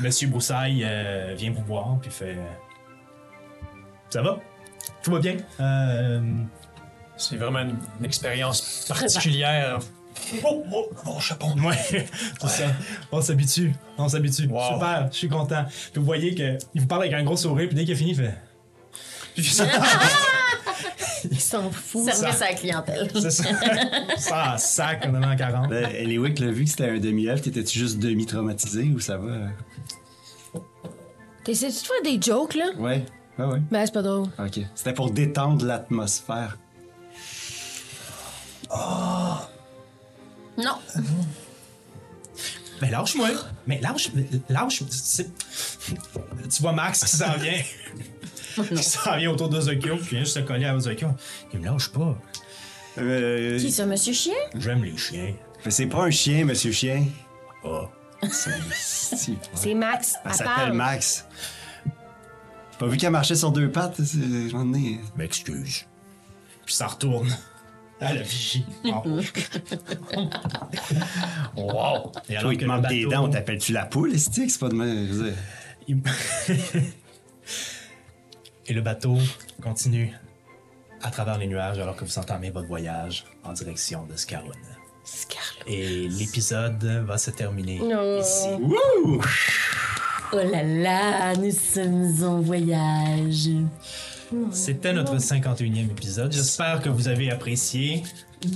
Speaker 2: Monsieur Broussaille euh, vient vous voir, puis fait. Ça va? Tout va bien? Euh.
Speaker 4: C'est vraiment une, une expérience particulière. Oh, oh, oh, chapeau.
Speaker 2: Ouais, c'est ça. On s'habitue. On s'habitue.
Speaker 4: Wow.
Speaker 2: Super, je suis content. Puis vous voyez qu'il vous parle avec un gros sourire, puis dès qu'il a fini, il fait. Puis ça,
Speaker 5: Il s'en fout.
Speaker 3: Service à la clientèle.
Speaker 2: c'est ça. Ça en sac, on en a en 40.
Speaker 1: Là, Eliwick l'a vu que c'était un demi-elfe. T'étais-tu juste demi-traumatisé ou ça va?
Speaker 5: T'essaies-tu de faire des jokes, là?
Speaker 1: Ouais, ouais, ouais?
Speaker 5: Ben, c'est pas drôle.
Speaker 1: Ok. C'était pour détendre l'atmosphère.
Speaker 3: Non.
Speaker 2: Mais lâche-moi. Mais lâche. Lâche. c'est- Tu vois Max qui s'en vient. qui s'en vient autour d'Ozokyo, qui vient juste se coller à Ozokyo. Il me lâche pas.
Speaker 1: Euh,
Speaker 3: Qui ça, monsieur Chien?
Speaker 2: J'aime les chiens.
Speaker 1: mais c'est pas un chien, monsieur chien.
Speaker 2: Ah.
Speaker 1: C'est
Speaker 5: Max.
Speaker 1: Elle
Speaker 5: Elle
Speaker 1: s'appelle
Speaker 5: parle.
Speaker 1: Max. Pas vu qu'elle marchait sur deux pattes. c'est- un moment donné.
Speaker 2: M'excuse. Puis ça retourne à la vigie. Oh. wow. Et alors
Speaker 1: Toi, il te manque des dents, on t'appelle-tu la poule, stick? C'est pas de même.
Speaker 2: Et le bateau continue à travers les nuages alors que vous entamez votre voyage en direction de Scarron. Et l'épisode va se terminer ici.
Speaker 3: Oh là là, nous sommes en voyage.
Speaker 2: C'était notre 51e épisode. J'espère que vous avez apprécié.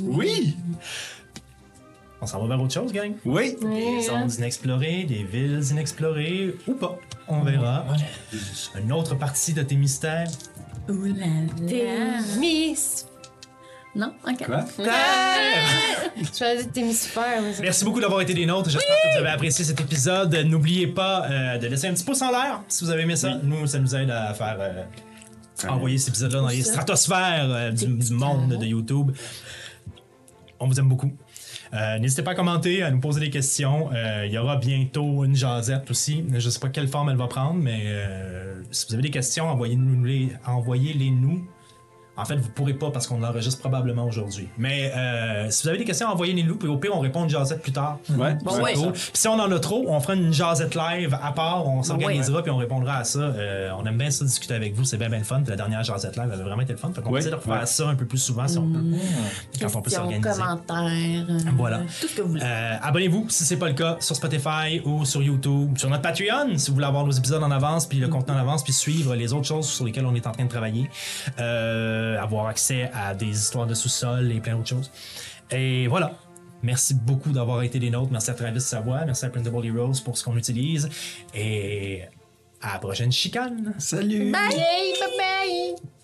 Speaker 1: Oui!
Speaker 2: On s'en va vers autre chose, gang?
Speaker 1: Oui!
Speaker 2: Des zones inexplorées, des villes inexplorées, ou pas. On verra. Une autre partie de tes mystères.
Speaker 3: Oh là là.
Speaker 5: Miss.
Speaker 3: Non? Ok.
Speaker 1: Quoi?
Speaker 5: Je Super.
Speaker 2: Merci beaucoup d'avoir été des nôtres. J'espère que vous avez apprécié cet épisode. N'oubliez pas euh, de laisser un petit pouce en l'air si vous avez aimé ça. Nous, ça nous aide à faire euh, envoyer cet épisode-là dans les stratosphères euh, du, du monde de YouTube. On vous aime beaucoup. Euh, N'hésitez pas à commenter, à nous poser des questions. Euh, Il y aura bientôt une jasette aussi. Je sais pas quelle forme elle va prendre, mais euh, si vous avez des questions, envoyez-nous les, envoyez-les nous. En fait, vous pourrez pas parce qu'on l'enregistre probablement aujourd'hui. Mais euh, si vous avez des questions, envoyez-les-nous. Puis au pire, on répond une jasette plus tard.
Speaker 1: Ouais.
Speaker 3: Bon, ouais.
Speaker 2: Puis si on en a trop, on fera une jasette live à part, on s'organisera puis on répondra à ça. Euh, on aime bien ça discuter avec vous, c'est bien bien le fun. Puis la dernière jasette live avait vraiment été le fun. Fait qu'on
Speaker 1: Ouais,
Speaker 2: va essayer de refaire
Speaker 1: ouais.
Speaker 2: ça un peu plus souvent si on peut. Quand on peut s'organiser.
Speaker 3: commentaires. euh,
Speaker 2: Voilà.
Speaker 3: Tout ce que vous voulez.
Speaker 2: Euh, Abonnez-vous si c'est pas le cas sur Spotify ou sur YouTube, sur notre Patreon si vous voulez avoir nos épisodes en avance puis le contenu en avance puis suivre les autres choses sur lesquelles on est en train de travailler, Euh, avoir accès à des histoires de sous-sol et plein d'autres choses. Et voilà. Merci beaucoup d'avoir été des nôtres. Merci à Travis Savoie. Merci à Printable Heroes pour ce qu'on utilise. Et à la prochaine chicane.
Speaker 1: Salut!
Speaker 5: Bye, bye, bye.